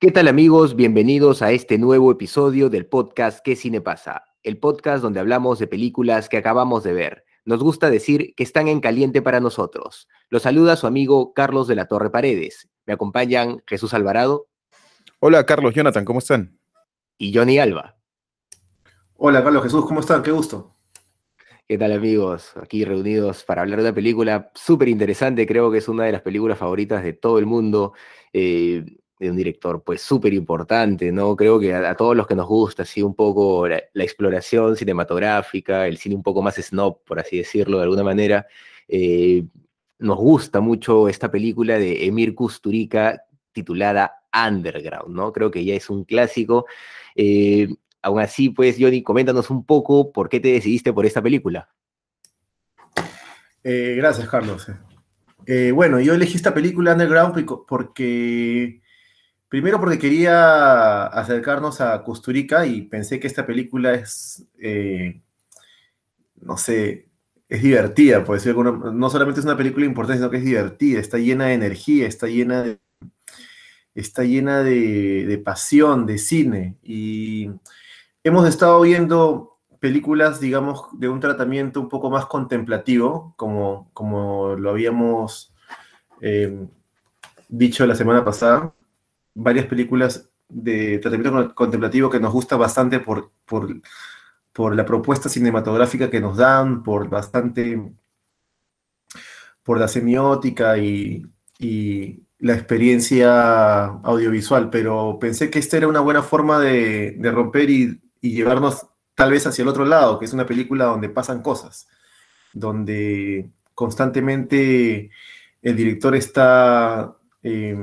¿Qué tal amigos? Bienvenidos a este nuevo episodio del podcast ¿Qué cine pasa? El podcast donde hablamos de películas que acabamos de ver. Nos gusta decir que están en caliente para nosotros. Los saluda su amigo Carlos de la Torre Paredes. Me acompañan Jesús Alvarado. Hola Carlos, Jonathan, ¿cómo están? Y Johnny Alba. Hola Carlos Jesús, ¿cómo están? Qué gusto. ¿Qué tal amigos? Aquí reunidos para hablar de una película súper interesante, creo que es una de las películas favoritas de todo el mundo. Eh, de un director pues súper importante, ¿no? Creo que a, todos los que nos gusta así un poco la, exploración cinematográfica, el cine un poco más snob, por así decirlo de alguna manera, eh, nos gusta mucho esta película de Emir Kusturica titulada Underground, ¿no? Creo que ya es un clásico. Eh, aún así, pues, Johnny, coméntanos un poco por qué te decidiste por esta película. Eh, gracias, Carlos. Bueno, yo elegí esta película Underground porque Primero porque quería acercarnos a Costurica y pensé que esta película es, eh, no sé, es divertida, por decir alguna, no solamente es una película importante, sino que es divertida, está llena de energía, está llena de, está llena de, pasión, de cine. Y hemos estado viendo películas, digamos, de un tratamiento un poco más contemplativo, como, como lo habíamos eh, dicho la semana pasada varias películas de tratamiento contemplativo que nos gusta bastante por, por, por, la propuesta cinematográfica que nos dan, por bastante, por la semiótica y, y la experiencia audiovisual, pero pensé que esta era una buena forma de, de romper y, y, llevarnos tal vez hacia el otro lado, que es una película donde pasan cosas, donde constantemente el director está... Eh,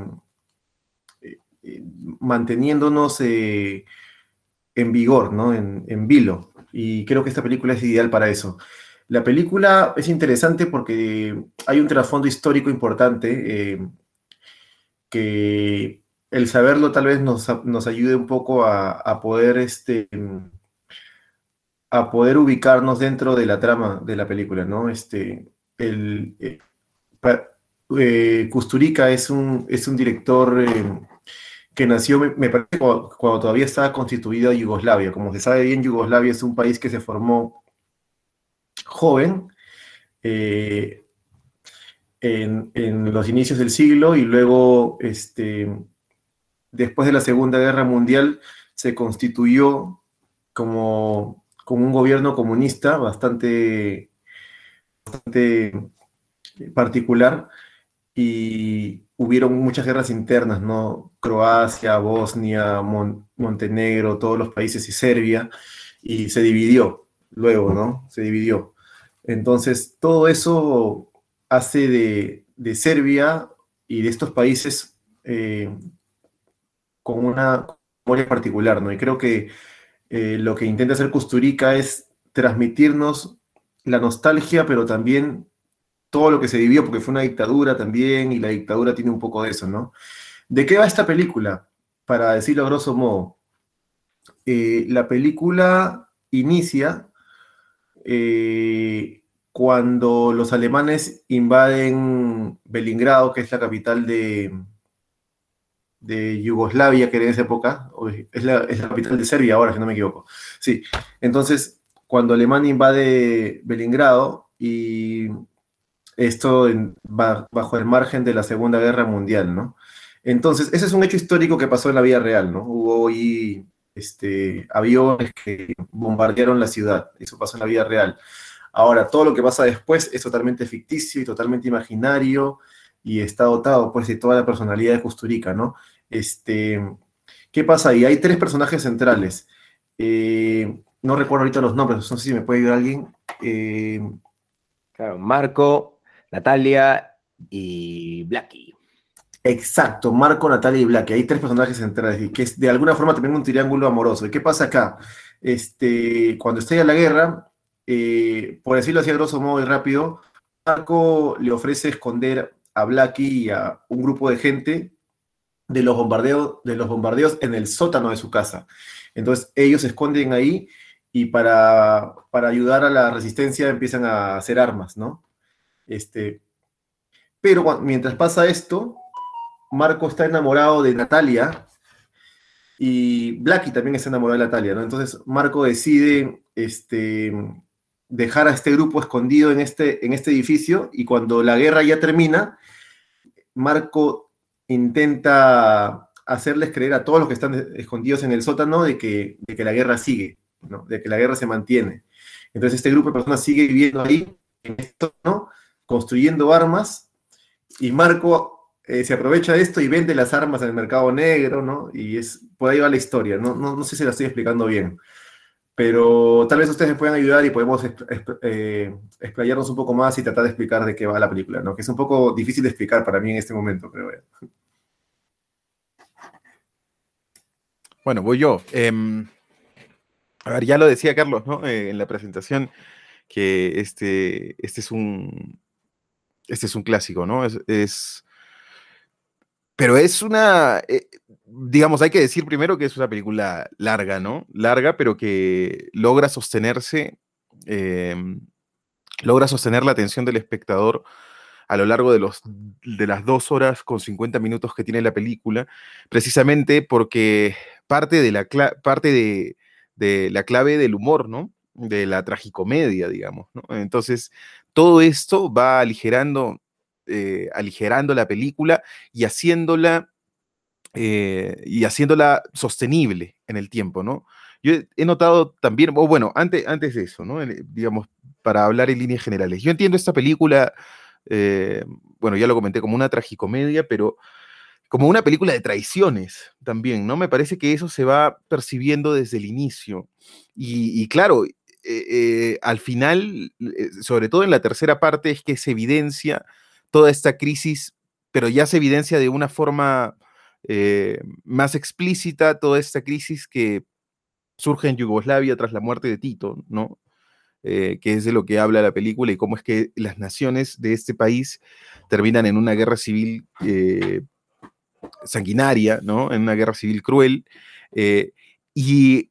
manteniéndonos eh, en vigor, ¿no? En, en, vilo. Y creo que esta película es ideal para eso. La película es interesante porque hay un trasfondo histórico importante eh, que el saberlo tal vez nos, nos ayude un poco a, a, poder este a poder ubicarnos dentro de la trama de la película, ¿no? Este, el, eh, eh, es un, es un director que nació, me, parece, cuando, todavía estaba constituida Yugoslavia. Como se sabe bien, Yugoslavia es un país que se formó joven eh, en, en, los inicios del siglo y luego, este, después de la Segunda Guerra Mundial, se constituyó como, como un gobierno comunista bastante, bastante particular y hubieron muchas guerras internas, ¿no? Croacia, Bosnia, Mon Montenegro, todos los países y Serbia, y se dividió luego, ¿no? Se dividió. Entonces, todo eso hace de, de Serbia y de estos países eh, con una memoria particular, ¿no? Y creo que eh, lo que intenta hacer Custurica es transmitirnos la nostalgia, pero también todo lo que se vivió, porque fue una dictadura también, y la dictadura tiene un poco de eso, ¿no? ¿De qué va esta película? Para decirlo a grosso modo, eh, la película inicia eh, cuando los alemanes invaden Belingrado, que es la capital de, Yugoslavia, que era en esa época, es la, es la capital de Serbia ahora, si no me equivoco. Sí, entonces, cuando Alemania invade Belingrado y esto en, bajo el margen de la Segunda Guerra Mundial, ¿no? Entonces, ese es un hecho histórico que pasó en la vida real, ¿no? Hubo ahí este, aviones que bombardearon la ciudad, eso pasó en la vida real. Ahora, todo lo que pasa después es totalmente ficticio y totalmente imaginario y está dotado, pues, de toda la personalidad de Custurica, ¿no? Este, ¿Qué pasa ahí? Hay tres personajes centrales. Eh, no recuerdo ahorita los nombres, no sé si me puede ayudar alguien. Eh, claro, Marco, Natalia y Blackie. Exacto, Marco, Natalia y Black. Hay tres personajes centrales y que es de alguna forma también un triángulo amoroso. ¿Y qué pasa acá? Este, cuando estalla la guerra, eh, por decirlo así a grosso modo y rápido, Marco le ofrece esconder a Blacky y a un grupo de gente de los bombardeos, de los bombardeos en el sótano de su casa. Entonces ellos se esconden ahí y para, para ayudar a la resistencia empiezan a hacer armas, ¿no? Este, pero mientras pasa esto, Marco está enamorado de Natalia y Blacky también está enamorado de Natalia, ¿no? Entonces Marco decide este, dejar a este grupo escondido en este, en este edificio y cuando la guerra ya termina, Marco intenta hacerles creer a todos los que están escondidos en el sótano de que, de que la guerra sigue, ¿no? de que la guerra se mantiene. Entonces este grupo de personas sigue viviendo ahí, en esto, ¿no? Construyendo armas, y Marco eh, se aprovecha de esto y vende las armas en el mercado negro, ¿no? Y es, por ahí va la historia, no, no, no sé si la estoy explicando bien pero tal vez ustedes me puedan ayudar y podemos eh, explayarnos un poco más y tratar de explicar de qué va la película, ¿no? Que es un poco difícil de explicar para mí en este momento, pero bueno. Bueno, voy yo. Em, a ver, ya lo decía Carlos, ¿no? Eh, en la presentación, que este, este es un. Este es un clásico, ¿no? Es. pero es una. Eh, digamos, hay que decir primero que es una película larga, ¿no? Larga, pero que logra sostenerse, em, logra sostener la atención del espectador a lo largo de, los, de las dos horas con 50 minutos que tiene la película, precisamente porque parte de la, parte de, la clave del humor, ¿no? De la tragicomedia, digamos, ¿no? Entonces, todo esto va aligerando, eh, aligerando la película y haciéndola eh, y haciéndola sostenible en el tiempo, ¿no? Yo he notado también, o bueno, antes, antes de eso, ¿no? digamos, para hablar en líneas generales. Yo entiendo esta película, eh, bueno, ya lo comenté, como una tragicomedia, pero como una película de traiciones también, ¿no? Me parece que eso se va percibiendo desde el inicio. Y, claro, eh, al final, sobre todo en la tercera parte, es que se evidencia toda esta crisis, pero ya se evidencia de una forma eh, más explícita toda esta crisis que surge en Yugoslavia tras la muerte de Tito, ¿no? Eh, que es de lo que habla la película y cómo es que las naciones de este país terminan en una guerra civil eh, sanguinaria, ¿no? En una guerra civil cruel. y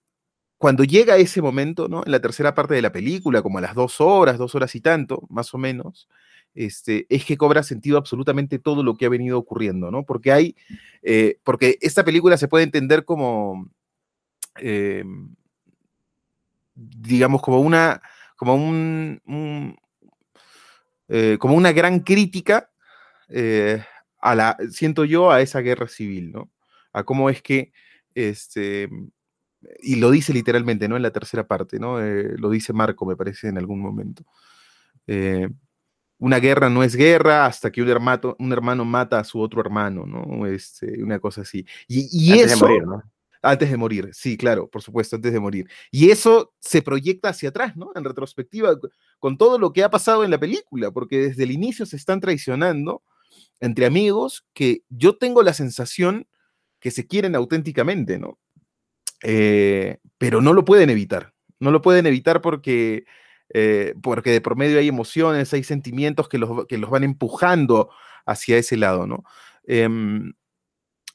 cuando llega ese momento, ¿no? En la tercera parte de la película, como a las dos horas, dos horas y tanto, más o menos, este, es que cobra sentido absolutamente todo lo que ha venido ocurriendo, ¿no? Porque hay, eh, porque esta película se puede entender como, em, digamos, como una, como un, eh, como una gran crítica eh, a la, siento yo, a esa guerra civil, ¿no? A cómo es que, este, y lo dice literalmente, ¿no? En la tercera parte, ¿no? lo dice Marco, me parece, en algún momento una guerra no es guerra hasta que un hermano, un hermano mata a su otro hermano, ¿no? Este, una cosa así. Y, antes eso, de morir, ¿no? Antes de morir, sí, claro, por supuesto, antes de morir. Y eso se proyecta hacia atrás, ¿no? En retrospectiva, con todo lo que ha pasado en la película, porque desde el inicio se están traicionando entre amigos que yo tengo la sensación que se quieren auténticamente, ¿no? Eh, pero no lo pueden evitar. No lo pueden evitar porque eh, porque de por medio hay emociones, hay sentimientos que los, que los van empujando hacia ese lado, ¿no? Em,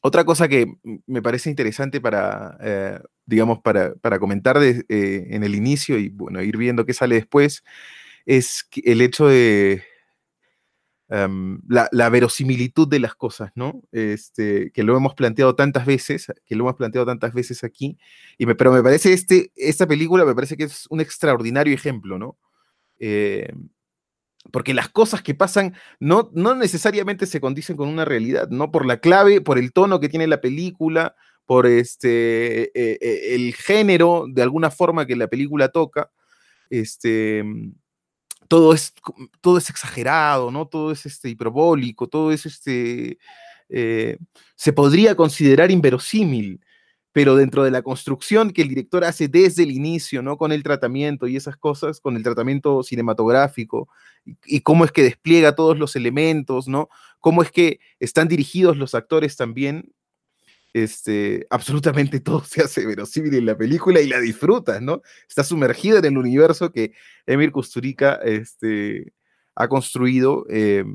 otra cosa que me parece interesante para, eh, digamos, para, comentar eh, en el inicio y, bueno, ir viendo qué sale después, es el hecho de, Em, la, verosimilitud de las cosas, ¿no? Este, que lo hemos planteado tantas veces, que lo hemos planteado tantas veces aquí, y me, pero me parece este, esta película me parece que es un extraordinario ejemplo, ¿no? Eh, porque las cosas que pasan no, no necesariamente se condicen con una realidad, ¿no? Por la clave, por el tono que tiene la película, por este, eh, eh, el género, de alguna forma que la película toca, este, todo es, todo es exagerado, ¿no? Todo es este, hiperbólico, todo es este, eh, se podría considerar inverosímil. pero dentro de la construcción que el director hace desde el inicio, ¿no? Con el tratamiento y esas cosas, con el tratamiento cinematográfico, y, cómo es que despliega todos los elementos, ¿no? Cómo es que están dirigidos los actores también, este, absolutamente todo se hace verosímil en la película y la disfrutas, ¿no? Está sumergido en el universo que Emir Kusturica este, ha construido, eh,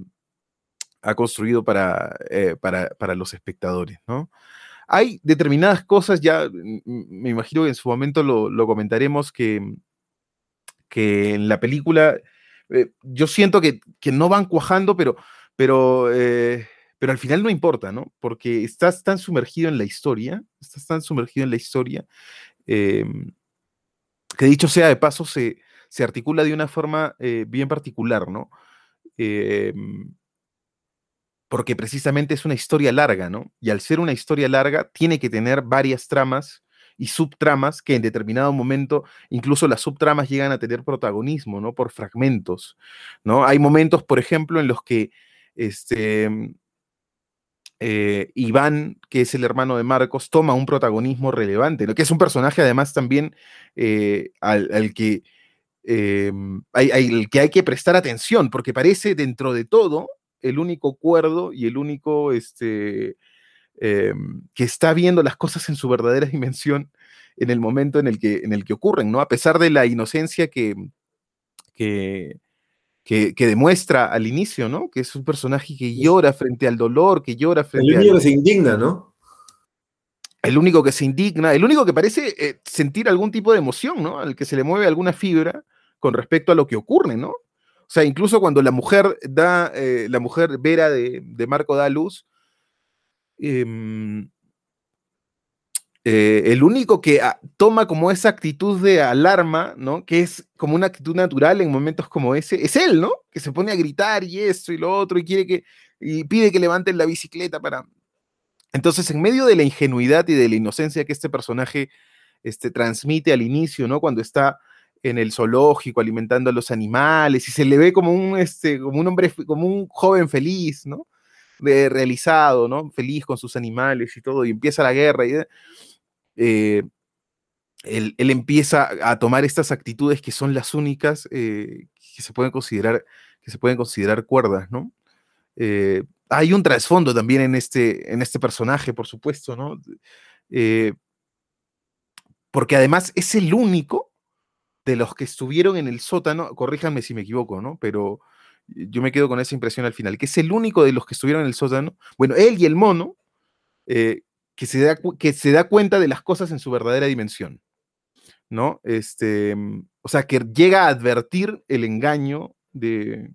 ha construido para, eh, para, para, los espectadores, ¿no? Hay determinadas cosas, ya me imagino que en su momento lo, comentaremos, que, que en la película eh, yo siento que, no van cuajando, pero, pero, eh, pero al final no importa, ¿no? Porque estás tan sumergido en la historia, estás tan sumergido en la historia, em, que dicho sea de paso, se, se articula de una forma eh, bien particular, ¿no? Em, porque precisamente es una historia larga, ¿no? Y al ser una historia larga, tiene que tener varias tramas y subtramas que en determinado momento, incluso las subtramas llegan a tener protagonismo, ¿no? Por fragmentos, ¿no? Hay momentos, por ejemplo, en los que este, eh, Iván, que es el hermano de Marcos, toma un protagonismo relevante, ¿no? Que es un personaje además también eh, al, que... Hay, que hay que prestar atención, porque parece dentro de todo el único cuerdo y el único este, em, que está viendo las cosas en su verdadera dimensión en el momento en el que, en el que ocurren, ¿no? A pesar de la inocencia que, que, que, demuestra al inicio, ¿no? Que es un personaje que llora frente al dolor, que llora frente El único que se indigna, ¿no? El único que se indigna, el único que parece eh, sentir algún tipo de emoción, ¿no? Al que se le mueve alguna fibra con respecto a lo que ocurre, ¿no? O sea, incluso cuando la mujer da, eh, la mujer Vera de, Marco da luz, em, eh, el único que ah, toma como esa actitud de alarma, ¿no? Que es como una actitud natural en momentos como ese, es él, ¿no? Que se pone a gritar y esto y lo otro y quiere que, y pide que levanten la bicicleta para... Entonces, en medio de la ingenuidad y de la inocencia que este personaje este, transmite al inicio, ¿no? Cuando está en el zoológico alimentando a los animales y se le ve como un, este, como un hombre, como un joven feliz, ¿no? De, realizado, ¿no? Feliz con sus animales y todo, y empieza la guerra. Y, eh, él, empieza a tomar estas actitudes que son las únicas eh, que se pueden considerar, que se pueden considerar cuerdas, ¿no? Eh, hay un trasfondo también en este, en este personaje, por supuesto, ¿no? porque además es el único de los que estuvieron en el sótano, corríjanme si me equivoco, ¿no? Pero yo me quedo con esa impresión al final, que es el único de los que estuvieron en el sótano, bueno, él y el mono, eh, que, se da, que se da cuenta de las cosas en su verdadera dimensión, ¿no? Este, o sea, que llega a advertir el engaño de,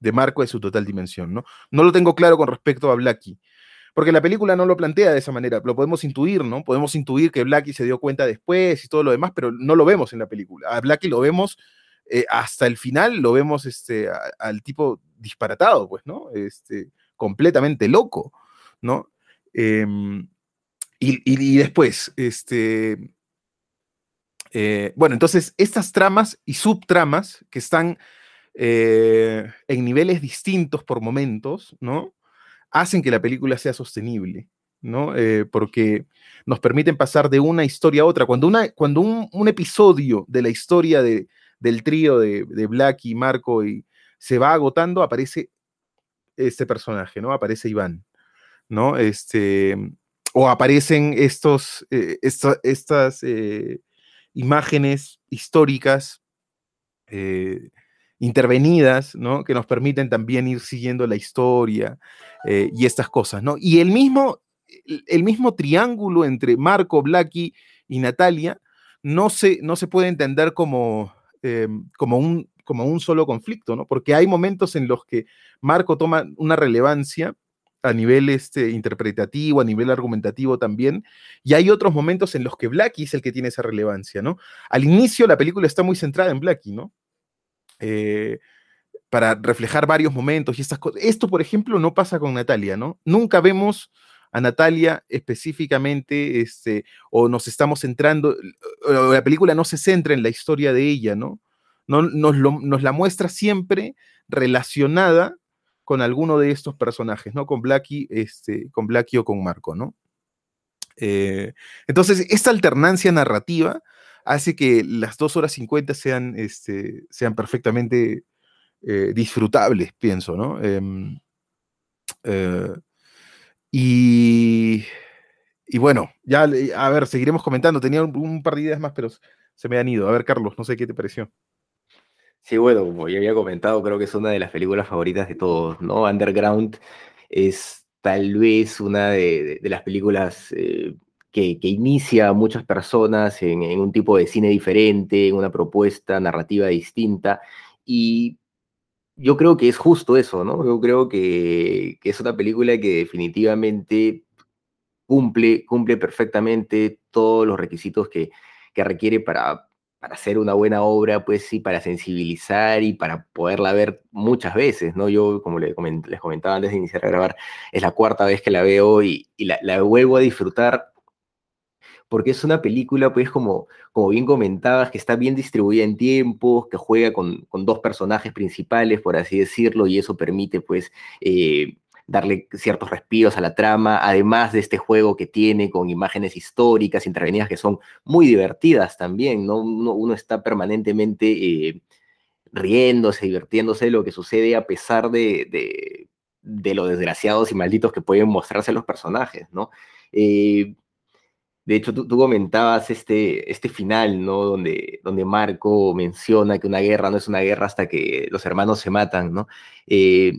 de Marco de su total dimensión, ¿no? No lo tengo claro con respecto a Blackie, porque la película no lo plantea de esa manera, lo podemos intuir, ¿no? Podemos intuir que Blackie se dio cuenta después y todo lo demás, pero no lo vemos en la película. A Blackie lo vemos eh, hasta el final, lo vemos este, al tipo disparatado, pues, ¿no? Este, completamente loco, ¿no? Em, y, después, este, eh, bueno, entonces estas tramas y subtramas que están eh, en niveles distintos por momentos, ¿no? hacen que la película sea sostenible, ¿no? Eh, porque nos permiten pasar de una historia a otra. Cuando, una, cuando un, episodio de la historia de, del trío de, de Black y Marco y se va agotando, aparece este personaje, ¿no? Aparece Iván, ¿no? Este, o aparecen estos, eh, estas eh, imágenes históricas intervenidas, ¿no? Que nos permiten también ir siguiendo la historia eh, y estas cosas, ¿no? Y el mismo, el mismo triángulo entre Marco, Blackie y Natalia no se, no se puede entender como, como, un, como un solo conflicto, ¿no? Porque hay momentos en los que Marco toma una relevancia a nivel este, interpretativo, a nivel argumentativo también, y hay otros momentos en los que Blackie es el que tiene esa relevancia, ¿no? Al inicio la película está muy centrada en Blackie, ¿no? Eh, para reflejar varios momentos y estas cosas. Esto, por ejemplo, no pasa con Natalia, ¿no? Nunca vemos a Natalia específicamente, este, o nos estamos centrando, o la película no se centra en la historia de ella, ¿no? no nos, la muestra siempre relacionada con alguno de estos personajes, ¿no? Con Blackie, este, con Blackie o con Marco, ¿no? Eh, entonces, esta alternancia narrativa hace que las 2 horas 50 sean, este, sean perfectamente eh, disfrutables, pienso, ¿no? Em, eh, y, y, bueno, ya, a ver, seguiremos comentando. Tenía un, par de ideas más, pero se me han ido. A ver, Carlos, no sé qué te pareció. Sí, bueno, como ya había comentado, creo que es una de las películas favoritas de todos, ¿no? Underground es tal vez una de, las películas eh, que, inicia a muchas personas en, un tipo de cine diferente, en una propuesta narrativa distinta. Y yo creo que es justo eso, ¿no? Yo creo que, es una película que definitivamente cumple, cumple perfectamente todos los requisitos que, requiere para, para hacer una buena obra, pues sí, para sensibilizar y para poderla ver muchas veces, ¿no? Yo, como les comentaba antes de iniciar a grabar, es la cuarta vez que la veo y, la, vuelvo a disfrutar porque es una película, pues, como, como bien comentabas, que está bien distribuida en tiempos, que juega con, dos personajes principales, por así decirlo, y eso permite, pues, eh, darle ciertos respiros a la trama, además de este juego que tiene con imágenes históricas, intervenidas que son muy divertidas también, ¿no? Uno, está permanentemente eh, riéndose, divirtiéndose de lo que sucede a pesar de, de, lo desgraciados y malditos que pueden mostrarse los personajes, ¿no? Eh, de hecho, tú, comentabas este, este final, ¿no? Donde, donde Marco menciona que una guerra no es una guerra hasta que los hermanos se matan, ¿no? Eh,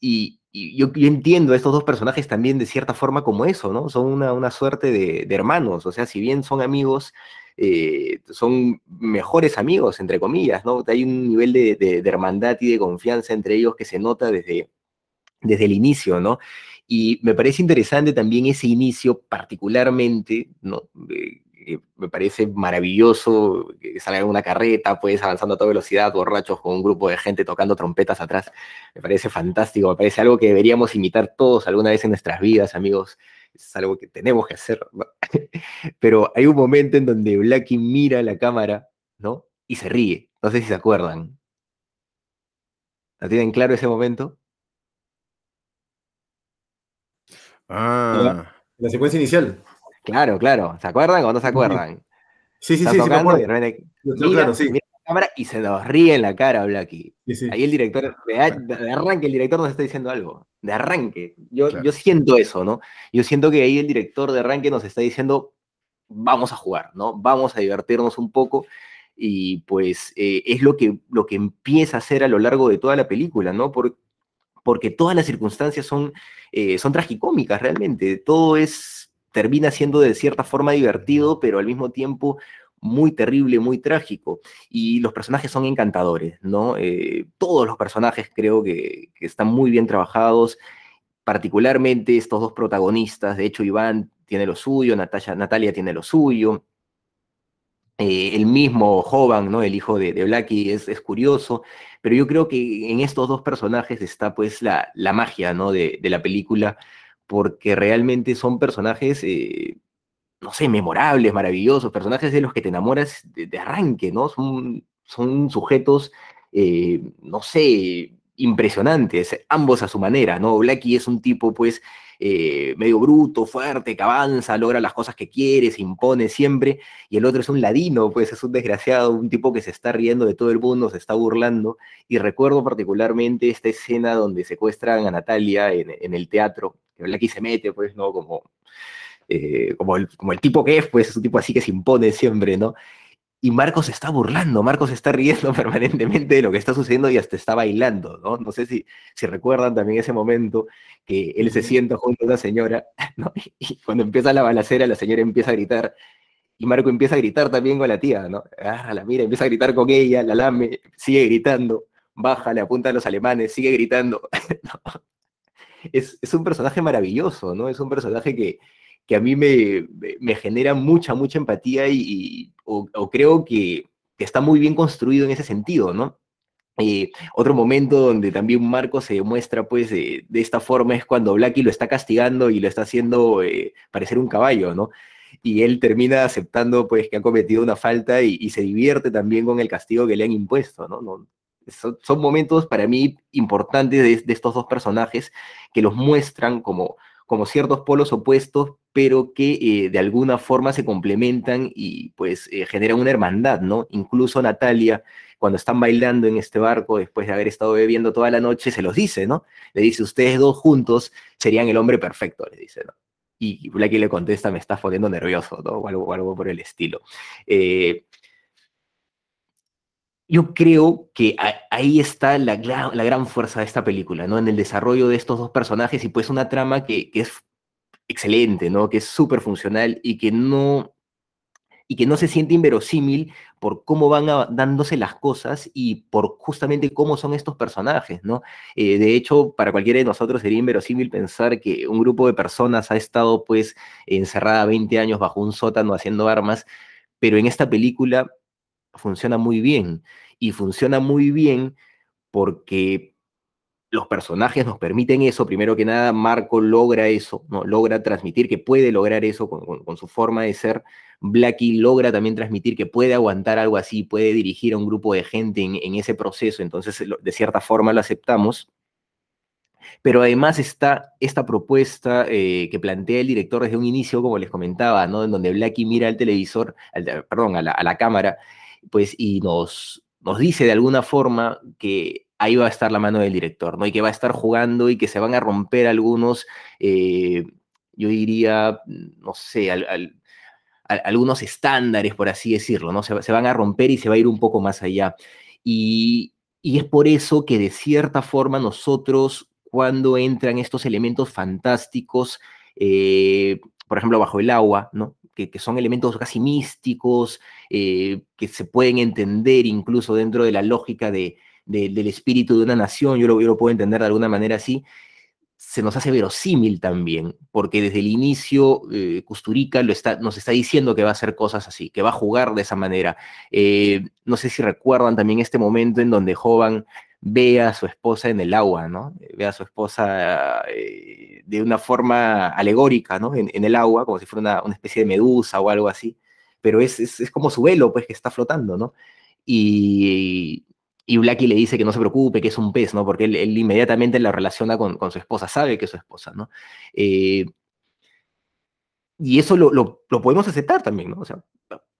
y, yo, entiendo a estos dos personajes también de cierta forma como eso, ¿no? Son una, una suerte de, hermanos, o sea, si bien son amigos, eh, son mejores amigos, entre comillas, ¿no? Hay un nivel de, hermandad y de confianza entre ellos que se nota desde, desde el inicio, ¿no? Y me parece interesante también ese inicio, particularmente, ¿no? Me parece maravilloso que salga una carreta, pues avanzando a toda velocidad, borrachos con un grupo de gente tocando trompetas atrás. Me parece fantástico, me parece algo que deberíamos imitar todos alguna vez en nuestras vidas, amigos. Es algo que tenemos que hacer. Pero hay un momento en donde Blackie mira la cámara, ¿no? Y se ríe. No sé si se acuerdan. ¿No tienen claro ese momento? Ah. La, secuencia inicial. Claro, claro. ¿Se acuerdan o no se acuerdan? Sí, sí, sí, sí, mira, sí. la cámara y se nos ríe en la cara, Blacky. Ahí el director, de, arranque, el director nos está diciendo algo. De arranque. Yo, yo siento eso, ¿no? Yo siento que ahí el director de arranque nos está diciendo, vamos a jugar, ¿no? Vamos a divertirnos un poco. Y pues eh, es lo que, lo que empieza a hacer a lo largo de toda la película, ¿no? Porque porque todas las circunstancias son, eh, son tragicómicas realmente. Todo es, termina siendo de cierta forma divertido, pero al mismo tiempo muy terrible, muy trágico. Y los personajes son encantadores, ¿no? Eh, todos los personajes creo que, están muy bien trabajados, particularmente estos dos protagonistas. De hecho, Iván tiene lo suyo, Natalia tiene lo suyo. Eh, el mismo Jovan, ¿no? El hijo de, de Blackie es, es curioso pero yo creo que en estos dos personajes está pues la, la magia, ¿no? De, de, la película, porque realmente son personajes, eh, no sé, memorables, maravillosos, personajes de los que te enamoras de, arranque, ¿no? Son, son sujetos, eh, no sé, impresionantes, ambos a su manera, ¿no? Blackie es un tipo, pues, eh, medio bruto, fuerte, que avanza, logra las cosas que quiere, se impone siempre, y el otro es un ladino, pues es un desgraciado, un tipo que se está riendo de todo el mundo, se está burlando, y recuerdo particularmente esta escena donde secuestran a Natalia en, el teatro, que Blacky se mete, pues, ¿no? Como, eh, como, el, como el tipo que es, pues es un tipo así que se impone siempre, ¿no? Y Marcos está burlando, Marcos está riendo permanentemente de lo que está sucediendo y hasta está bailando, ¿no? No sé si, si recuerdan también ese momento que él se sienta junto a una señora, ¿no? Y cuando empieza la balacera, la señora empieza a gritar, y Marco empieza a gritar también con la tía, ¿no? Ah, la mira, empieza a gritar con ella, la lame, sigue gritando, baja, le apunta a los alemanes, sigue gritando. es, es un personaje maravilloso, ¿no? Es un personaje que, que a mí me, me genera mucha, mucha empatía y, o, creo que, está muy bien construido en ese sentido, ¿no? Eh, otro momento donde también Marco se muestra pues de esta forma es cuando Blacky lo está castigando y lo está haciendo eh, parecer un caballo, ¿no? Y él termina aceptando pues que ha cometido una falta y, se divierte también con el castigo que le han impuesto, ¿no? son, son, momentos para mí importantes de, de, estos dos personajes que los muestran como, como ciertos polos opuestos, pero que eh, de alguna forma se complementan y pues eh, generan una hermandad, ¿no? Incluso Natalia, cuando están bailando en este barco, después de haber estado bebiendo toda la noche, se los dice, ¿no? Le dice, ustedes dos juntos serían el hombre perfecto, le dice, ¿no? Y Blackie le contesta, me estás poniendo nervioso, ¿no? O algo, algo por el estilo. Eh, yo creo que ahí está la, la, gran fuerza de esta película, ¿no? En el desarrollo de estos dos personajes y pues una trama que, que es excelente, ¿no? Que es súper funcional y que no y que no se siente inverosímil por cómo van dándose las cosas y por justamente cómo son estos personajes, ¿no? Eh, de hecho, para cualquiera de nosotros sería inverosímil pensar que un grupo de personas ha estado pues encerrada 20 años bajo un sótano haciendo armas, pero en esta película funciona muy bien y funciona muy bien porque los personajes nos permiten eso, primero que nada, Marco logra eso, ¿no? logra transmitir que puede lograr eso con, su forma de ser, Blackie logra también transmitir que puede aguantar algo así, puede dirigir a un grupo de gente en, ese proceso, entonces de cierta forma lo aceptamos. Pero además está esta propuesta eh, que plantea el director desde un inicio, como les comentaba, ¿no? En donde Blackie mira al televisor, perdón, a la, cámara, pues, y nos, nos dice de alguna forma que ahí va a estar la mano del director, ¿no? Y que va a estar jugando y que se van a romper algunos, eh, yo diría, no sé, algunos estándares, por así decirlo, ¿no? Se, van a romper y se va a ir un poco más allá. Y, es por eso que de cierta forma nosotros, cuando entran estos elementos fantásticos, eh, por ejemplo, bajo el agua, ¿no? Que, son elementos casi místicos, eh, que se pueden entender incluso dentro de la lógica de, del espíritu de una nación, yo lo, puedo entender de alguna manera así, se nos hace verosímil también, porque desde el inicio eh, Custurica lo está, nos está diciendo que va a hacer cosas así, que va a jugar de esa manera. Eh, no sé si recuerdan también este momento en donde Jovan ve a su esposa en el agua, ¿no? Ve a su esposa eh, de una forma alegórica, ¿no? En, el agua, como si fuera una, especie de medusa o algo así, pero es, es, es, como su velo, pues, que está flotando, ¿no? Y, y Blackie le dice que no se preocupe, que es un pez, ¿no? Porque él, inmediatamente la relaciona con, su esposa, sabe que es su esposa, ¿no? Eh, y eso lo, podemos aceptar también, ¿no? O sea,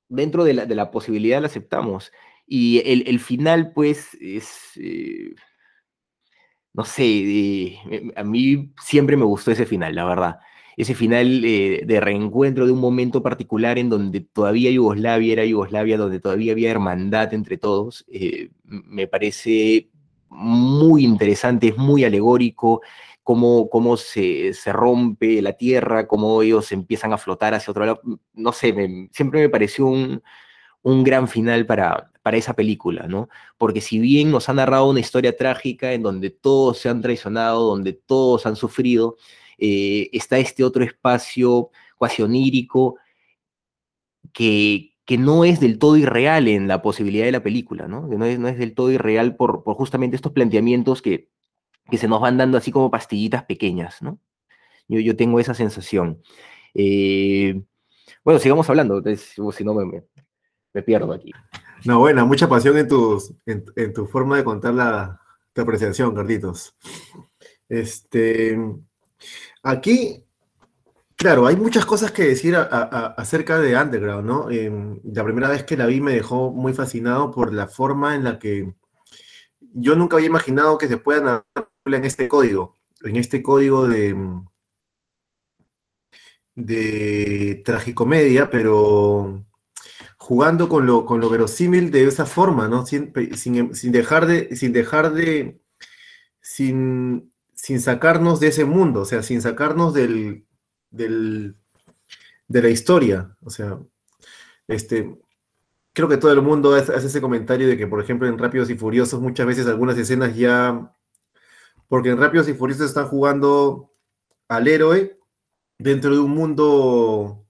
dentro de la, posibilidad lo aceptamos. Y el, final, pues, es... Eh, no sé, eh, a mí siempre me gustó ese final, la verdad ese final eh, de reencuentro de un momento particular en donde todavía Yugoslavia era Yugoslavia, donde todavía había hermandad entre todos, me parece muy interesante, es muy alegórico, cómo, cómo se, se, rompe la tierra, cómo ellos empiezan a flotar hacia otro lado. No sé, siempre me pareció un, un gran final para, para esa película, ¿no? Porque si bien nos ha narrado una historia trágica en donde todos se han traicionado, donde todos han sufrido, eh, está este otro espacio cuasi onírico que, que no es del todo irreal en la posibilidad de la película, ¿no? No es, no es del todo irreal por, por justamente estos planteamientos que, que se nos van dando así como pastillitas pequeñas, ¿no? Yo, yo tengo esa sensación. Eh, bueno, sigamos hablando, si no me, me, pierdo aquí. No, bueno, mucha pasión en, en, tu forma de contar la, tu apreciación, Carlitos. Este, Aquí, claro, hay muchas cosas que decir acerca de Underground, ¿no? Em, la primera vez que la vi me dejó muy fascinado por la forma en la que yo nunca había imaginado que se pueda narrar en este código, en este código de, de tragicomedia, pero jugando con lo, con lo verosímil de esa forma, ¿no? Sin, sin dejar de, sin dejar de, sin sin sacarnos de ese mundo, o sea, sin sacarnos del, de la historia. O sea, este, creo que todo el mundo hace, ese comentario de que, por ejemplo, en Rápidos y Furiosos muchas veces algunas escenas ya, porque en Rápidos y Furiosos están jugando al héroe dentro de un mundo,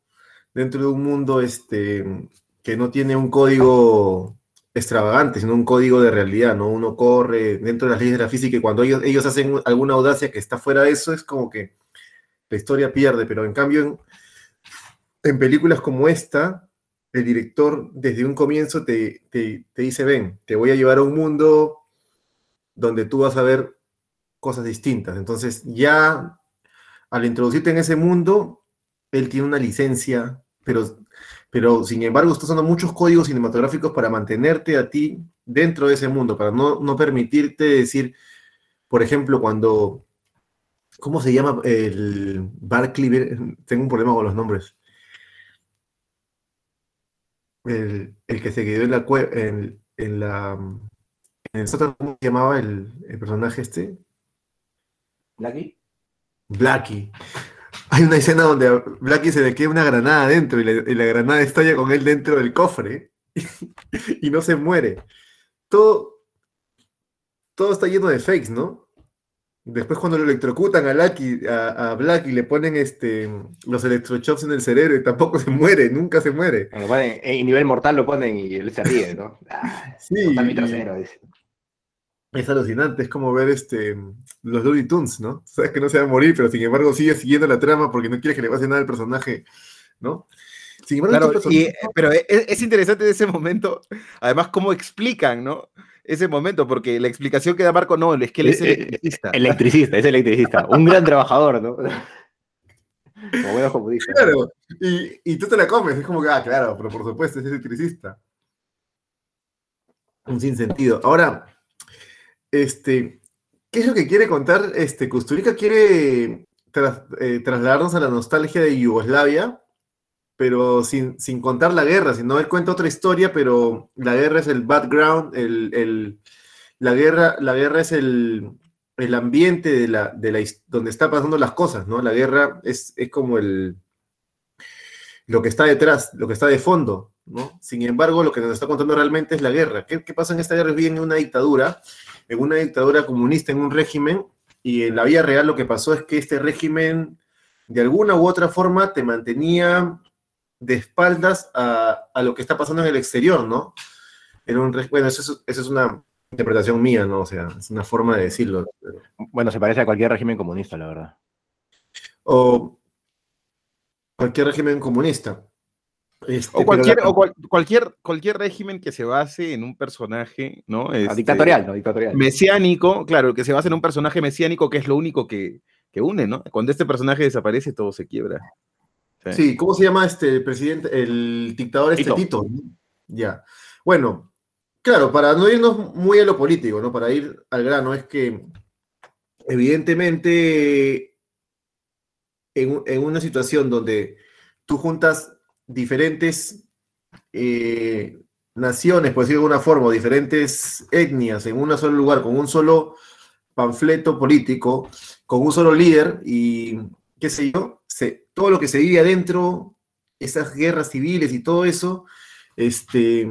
dentro de un mundo este, que no tiene un código extravagante, sino un código de realidad, ¿no? Uno corre dentro de las leyes de la física y cuando ellos, ellos hacen alguna audacia que está fuera de eso, es como que la historia pierde, pero en cambio en, películas como esta, el director desde un comienzo te, te, dice, ven, te voy a llevar a un mundo donde tú vas a ver cosas distintas. Entonces ya al introducirte en ese mundo, él tiene una licencia, pero, pero sin embargo está usando muchos códigos cinematográficos para mantenerte a ti dentro de ese mundo, para no, no permitirte decir, por ejemplo, cuando, ¿cómo se llama el Barclay? Tengo un problema con los nombres. El, el que se quedó en la en, en la en el sótano, ¿cómo se llamaba el, el personaje este? ¿Blackie? Blackie. Hay una escena donde a Blackie se le queda una granada dentro y la, y la granada estalla con él dentro del cofre y no se muere. Todo, todo está lleno de fakes, ¿no? Después cuando lo electrocutan a, Blackie, a, a Blackie le ponen este, los electroshocks en el cerebro y tampoco se muere, nunca se muere. Ponen, en nivel mortal lo ponen y él se ríe, ¿no? Ah, Sí, mi y- trasero, dice. Es alucinante, es como ver este, los Looney Tunes, ¿no? Sabes que no se va a morir, pero sin embargo sigue siguiendo la trama porque no quieres que le pase nada al personaje, ¿no? Sin embargo, Claro, y- personajes- pero es, es interesante ese momento, además, cómo explican, ¿no? Ese momento, porque la explicación que da Marco, no, es que él es Eh, eh, electricista. Electricista, es electricista. Un gran trabajador, ¿no? Como buenos comunistas. Claro, y, y tú te la comes, es como que, ah, claro, pero por supuesto es electricista. Un sinsentido. Ahora, este, ¿qué es lo que quiere contar? Este, Kusturica quiere eh, trasladarnos a la nostalgia de Yugoslavia, pero sin, sin contar la guerra, sino él cuenta otra historia, pero la guerra es el background, el, el- la, guerra, la guerra es el, el ambiente de la, de la, donde está pasando las cosas, ¿no? La guerra es, es como el, lo que está detrás, lo que está de fondo, ¿no? Sin embargo, lo que nos está contando realmente es la guerra. ¿Qué, qué pasa en esta guerra? Viven en una dictadura, en una dictadura comunista, en un régimen, y en la vida real lo que pasó es que este régimen, de alguna u otra forma, te mantenía de espaldas a, a lo que está pasando en el exterior, ¿no? En un, bueno, eso es, eso es una interpretación mía, ¿no? O sea, es una forma de decirlo. Bueno, se parece a cualquier régimen comunista, la verdad. O cualquier régimen comunista. Este, O cualquier, la- o cual- cualquier, cualquier régimen que se base en un personaje, ¿no? Ah, Este, dictatorial, ¿no? Dictatorial. Mesiánico, claro, que se basa en un personaje mesiánico que es lo único que, que une, ¿no? Cuando este personaje desaparece, todo se quiebra. Sí, ¿cómo se llama este presidente, el dictador este Tito. Tito? ¿no? Ya. Bueno, claro, para no irnos muy a lo político, ¿no? Para ir al grano, es que evidentemente en, en una situación donde tú juntas diferentes eh, naciones, por decirlo de alguna forma, diferentes etnias en un solo lugar, con un solo panfleto político, con un solo líder y qué sé yo, todo lo que se vive adentro, esas guerras civiles y todo eso, este,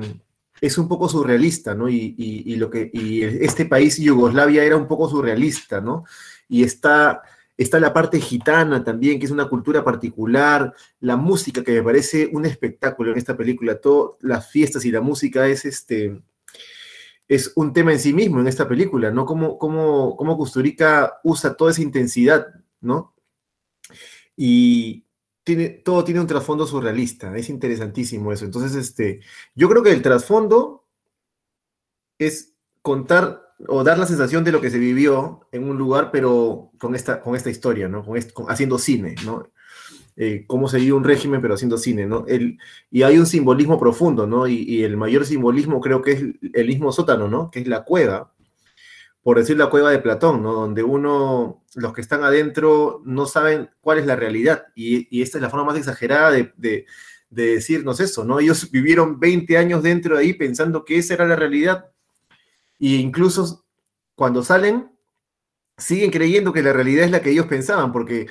es un poco surrealista, ¿no? Y lo que, y este país, Yugoslavia, era un poco surrealista, ¿no? Y está, está la parte gitana también, que es una cultura particular, la música, que me parece un espectáculo en esta película, todas las fiestas y la música es este es un tema en sí mismo en esta película, ¿no? Cómo, cómo, cómo Kusturica usa toda esa intensidad, ¿no? Y tiene, todo tiene un trasfondo surrealista, es interesantísimo eso. Entonces, este, yo creo que el trasfondo es contar o dar la sensación de lo que se vivió en un lugar, pero con esta, con esta historia, ¿no? Con est- con- haciendo cine, ¿no? Eh, cómo se vive un régimen, pero haciendo cine, ¿no? El, y hay un simbolismo profundo, ¿no? Y, y el mayor simbolismo creo que es el mismo sótano, ¿no? Que es la cueva, por decir la cueva de Platón, ¿no? Donde uno, los que están adentro no saben cuál es la realidad. Y, y esta es la forma más exagerada de, de- de decirnos eso, ¿no? Ellos vivieron 20 años dentro de ahí pensando que esa era la realidad. Y incluso cuando salen, siguen creyendo que la realidad es la que ellos pensaban, porque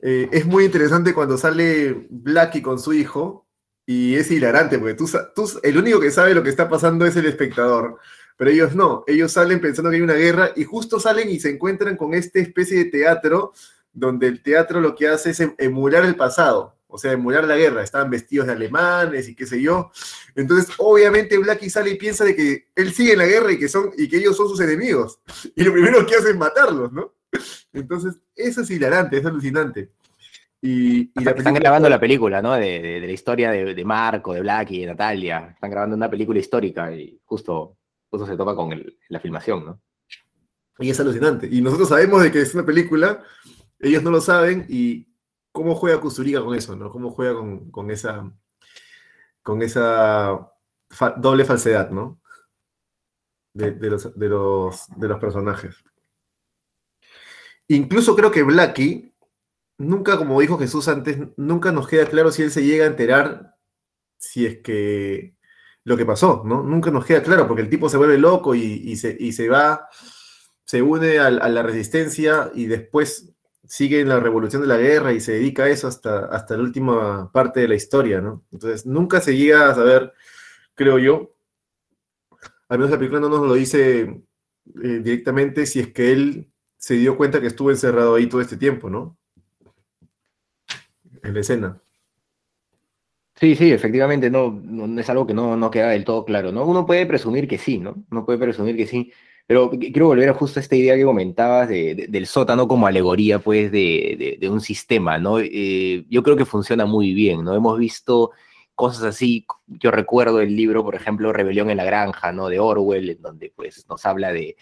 eh, es muy interesante cuando sale Blackie con su hijo y es hilarante, porque tú, tú- el único que sabe lo que está pasando es el espectador, pero ellos no, ellos salen pensando que hay una guerra y justo salen y se encuentran con esta especie de teatro donde el teatro lo que hace es em- emular el pasado, o sea, emular la guerra, estaban vestidos de alemanes y qué sé yo. Entonces, obviamente Blackie sale y piensa de que él sigue en la guerra y que, son, y que ellos son sus enemigos. Y lo primero que hace es matarlos, ¿no? Entonces, eso es hilarante, es alucinante. Y, y la Están grabando la película, ¿no? De, de- de la historia de, de Marco, de Blackie, de Natalia. Están grabando una película histórica y justo, justo se topa con el- la filmación, ¿no? Y es alucinante. Y nosotros sabemos de que es una película, ellos no lo saben, y cómo juega Kusturica con eso, ¿no? Cómo juega con, esa, con esa doble falsedad, ¿no? De, los, de, los, personajes. Incluso creo que Blackie, nunca, como dijo Jesús antes, nunca nos queda claro si él se llega a enterar si es que lo que pasó, ¿no? Nunca nos queda claro, porque el tipo se vuelve loco y, se, se, va, se une a, la resistencia y después sigue en la revolución de la guerra y se dedica a eso hasta, hasta la última parte de la historia, ¿no? Entonces, nunca se llega a saber, creo yo, al menos la película no nos lo dice eh, directamente, si es que él se dio cuenta que estuvo encerrado ahí todo este tiempo, ¿no? En la escena. Sí, sí, efectivamente, no, no es algo que no, no queda del todo claro, ¿no? Uno puede presumir que sí, ¿no? Uno puede presumir que sí, pero quiero volver a justo esta idea que comentabas del sótano como alegoría, pues, de, un sistema, ¿no? Eh, yo creo que funciona muy bien, ¿no? Hemos visto cosas así. Yo recuerdo el libro, por ejemplo, Rebelión en la Granja, ¿no? De Orwell, en donde pues nos habla de,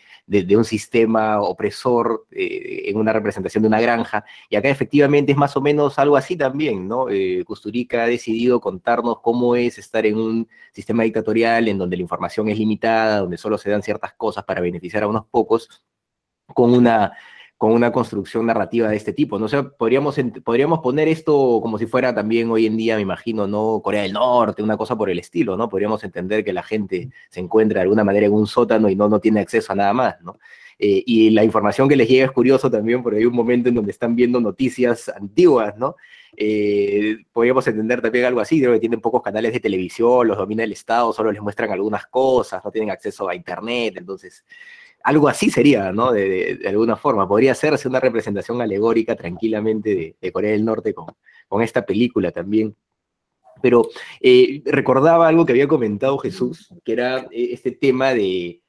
un sistema opresor eh, en una representación de una granja. Y acá efectivamente es más o menos algo así también, ¿no? Eh, ha decidido contarnos cómo es estar en un sistema dictatorial en donde la información es limitada, donde solo se dan ciertas cosas para beneficiar a unos pocos, con una con una construcción narrativa de este tipo. ¿no? O podríamos, podríamos poner esto como si fuera también hoy en día, me imagino, ¿no? Corea del Norte, una cosa por el estilo, ¿no? Podríamos entender que la gente se encuentra de alguna manera en un sótano y no, no tiene acceso a nada más, ¿no? Eh, y la información que les llega es curioso también, porque hay un momento en donde están viendo noticias antiguas, ¿no? Eh, podríamos entender también algo así, creo que tienen pocos canales de televisión, los domina el Estado, solo les muestran algunas cosas, no tienen acceso a Internet, entonces algo así sería, ¿no? De, alguna forma. Podría hacerse una representación alegórica tranquilamente de, Corea del Norte con, esta película también. Pero eh, recordaba algo que había comentado Jesús, que era eh, este tema de,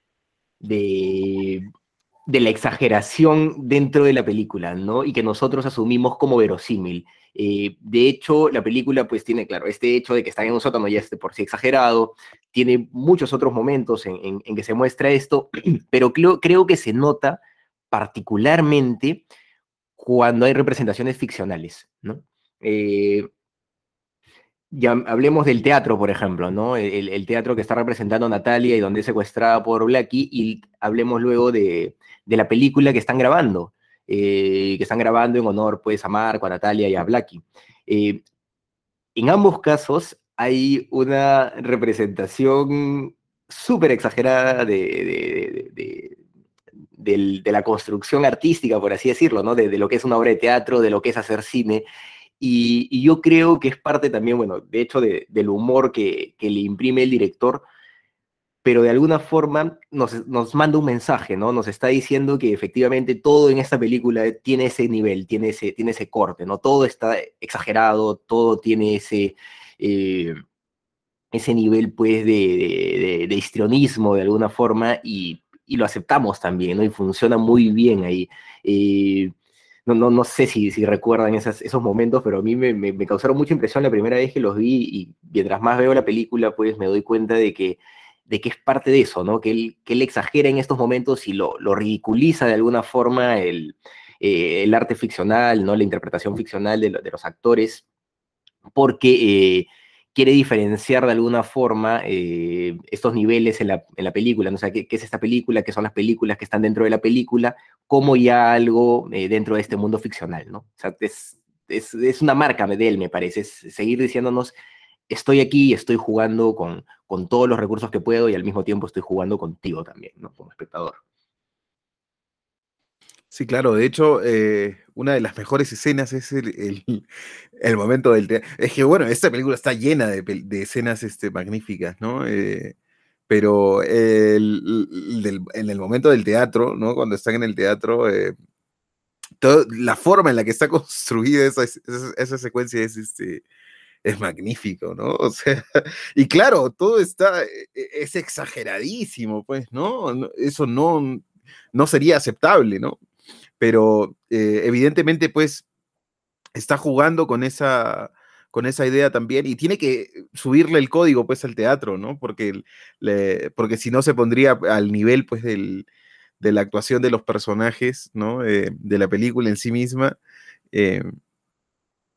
de, la exageración dentro de la película, ¿no? Y que nosotros asumimos como verosímil. Eh, de hecho, la película pues tiene, claro, este hecho de que está en un sótano ya este por sí exagerado, tiene muchos otros momentos en, que se muestra esto, pero creo, creo que se nota particularmente cuando hay representaciones ficcionales, ¿no? Eh, ya hablemos del teatro, por ejemplo, ¿no? El, teatro que está representando Natalia y donde es secuestrada por Blackie, y hablemos luego de, de la película que están grabando, eh, que están grabando en honor pues a Marco, a Natalia y a Blackie. Eh, en ambos casos hay una representación súper exagerada de, de, la construcción artística, por así decirlo, ¿no? De, lo que es una obra de teatro, de lo que es hacer cine. Y, yo creo que es parte también, bueno, de hecho, del humor que, que le imprime el director, pero de alguna forma nos, nos, manda un mensaje, ¿no? Nos está diciendo que efectivamente todo en esta película tiene ese nivel, tiene ese, tiene ese corte, ¿no? Todo está exagerado, todo tiene ese, eh, ese nivel, pues, de, de, histrionismo de alguna forma y, y, lo aceptamos también, ¿no? Y funciona muy bien ahí. Eh, no, no, no, sé si, si recuerdan esos momentos, pero a mí me, me, me, causaron mucha impresión la primera vez que los vi y mientras más veo la película, pues me doy cuenta de que de que es parte de eso, ¿no? Que él, que él exagera en estos momentos y lo, lo ridiculiza de alguna forma el, eh, el, arte ficcional, ¿no? La interpretación ficcional de, de los actores, porque eh, quiere diferenciar de alguna forma eh, estos niveles en la, en la, película, ¿no? O sea, ¿qué, ¿qué, es esta película? ¿Qué son las películas que están dentro de la película? Como ya algo dentro de este mundo ficcional, ¿no? O sea, es, es, es una marca de él, me parece, es seguir diciéndonos estoy aquí, estoy jugando con, con todos los recursos que puedo y al mismo tiempo estoy jugando contigo también, ¿no? Como espectador. Sí, claro. De hecho, eh, una de las mejores escenas es el, el, momento del teatro. Es que, bueno, esta película está llena de, de escenas este, magníficas, ¿no? Eh, pero el, en el momento del teatro, ¿no? Cuando están en el teatro, eh, la forma en la que está construida esa, esa, esa secuencia es, este, es magnífico, ¿no? O sea, y claro, todo está, e, e, es exageradísimo, pues, ¿no? Eso no, no sería aceptable, ¿no? Pero eh, evidentemente, pues, está jugando con esa, con esa idea también y tiene que subirle el código, pues, al teatro, ¿no? Porque, porque si no se pondría al nivel, pues, del, de la actuación de los personajes, ¿no? Eh, de la película en sí misma. Eh,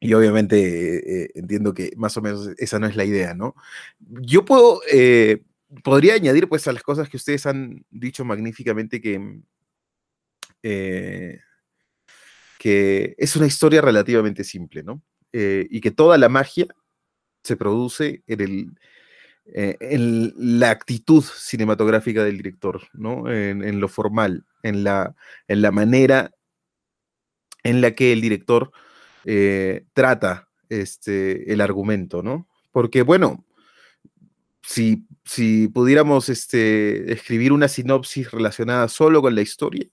Y obviamente eh, entiendo que más o menos esa no es la idea, ¿no? Yo puedo, eh, podría añadir pues a las cosas que ustedes han dicho magníficamente que, eh, que es una historia relativamente simple, ¿no? y que toda la magia se produce en, el, en la actitud cinematográfica del director, ¿no? En, lo formal, en la, en la manera en la que el director eh, trata este, el argumento, ¿no? Porque, bueno, si, si pudiéramos este, escribir una sinopsis relacionada solo con la historia,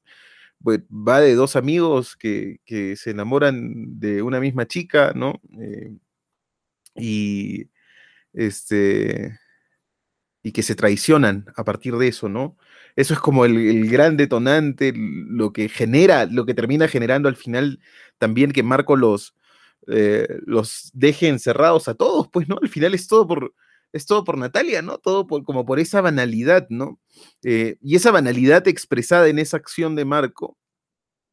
pues va de dos amigos que, se enamoran de una misma chica, ¿no? Eh, y este y que se traicionan a partir de eso, ¿no? Eso es como el, gran detonante, lo que genera, lo que termina generando al final también que Marco los, eh, los deje encerrados a todos, pues, ¿no? Al final es todo por, es todo por Natalia, ¿no? Todo como por esa banalidad, ¿no? Eh, y esa banalidad expresada en esa acción de Marco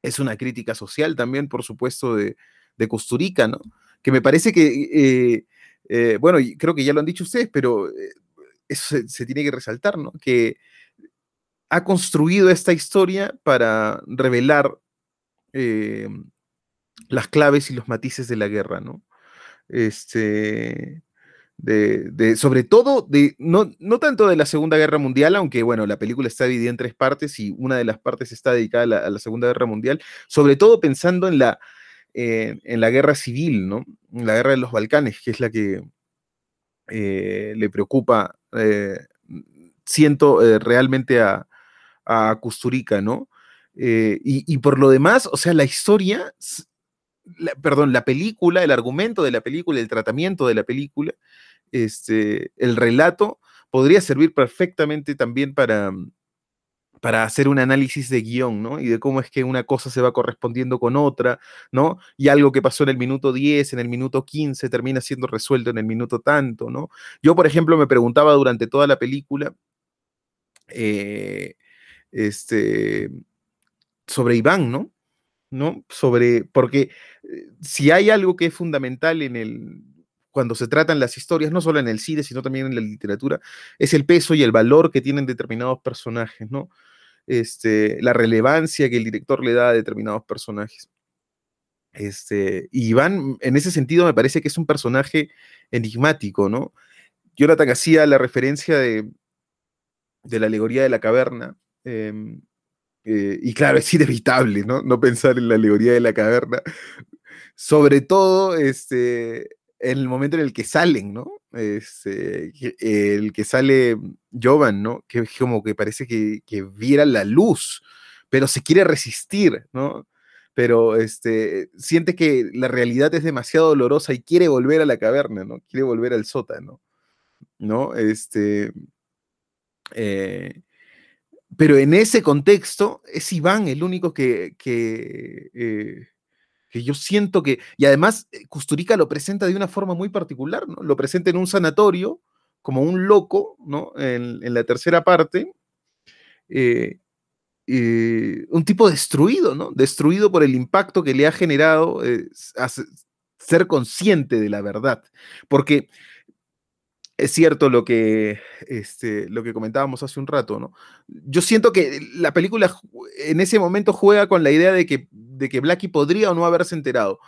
es una crítica social también, por supuesto, de, de Costurica, ¿no? Que me parece que, eh, bueno, creo que ya lo han dicho ustedes, pero eso se, tiene que resaltar, ¿no? Que ha construido esta historia para revelar eh, las claves y los matices de la guerra, ¿no? Este, de, sobre todo, de, no, no, tanto de la Segunda Guerra Mundial, aunque bueno, la película está dividida en tres partes y una de las partes está dedicada a la, Segunda Guerra Mundial, sobre todo pensando en la, en la guerra civil, ¿no? En la guerra de los Balcanes, que es la que eh, le preocupa eh, siento eh, realmente a, a, Custurica, ¿no? Eh, y, por lo demás, o sea, la historia, perdón, la película, el argumento de la película, el tratamiento de la película, este, el relato, podría servir perfectamente también para, para hacer un análisis de guion, ¿no? Y de cómo es que una cosa se va correspondiendo con otra, ¿no? Y algo que pasó en el minuto 10, en el minuto 15, termina siendo resuelto en el minuto tanto, ¿no? Yo, por ejemplo, me preguntaba durante toda la película, eh, este, sobre Iván, ¿no? ¿no? Sobre, porque eh, si hay algo que es fundamental en el, cuando se tratan las historias, no solo en el cine, sino también en la literatura, es el peso y el valor que tienen determinados personajes, ¿no? este, la relevancia que el director le da a determinados personajes. Este, y Iván, en ese sentido, me parece que es un personaje enigmático, ¿no? Jonathan hacía la referencia de, de la alegoría de la caverna, em, eh, y claro, es inevitable, ¿no? No pensar en la alegoría de la caverna, sobre todo este, en el momento en el que salen, ¿no? Este, el que sale Jovan, ¿no? Que como que parece que, viera la luz, pero se quiere resistir, ¿no? Pero este, siente que la realidad es demasiado dolorosa y quiere volver a la caverna, ¿no? Quiere volver al sótano, ¿no? Este, eh, pero en ese contexto es Iván el único que, que eh, yo siento que, y además Custurica eh, lo presenta de una forma muy particular, ¿no? Lo presenta en un sanatorio, como un loco, ¿no? En, la tercera parte, eh, un tipo destruido, ¿no? Destruido por el impacto que le ha generado ser consciente de la verdad. Porque es cierto lo que, este, lo que comentábamos hace un rato, ¿no? Yo siento que la película en ese momento juega con la idea de que, de que Blackie podría o no haberse enterado.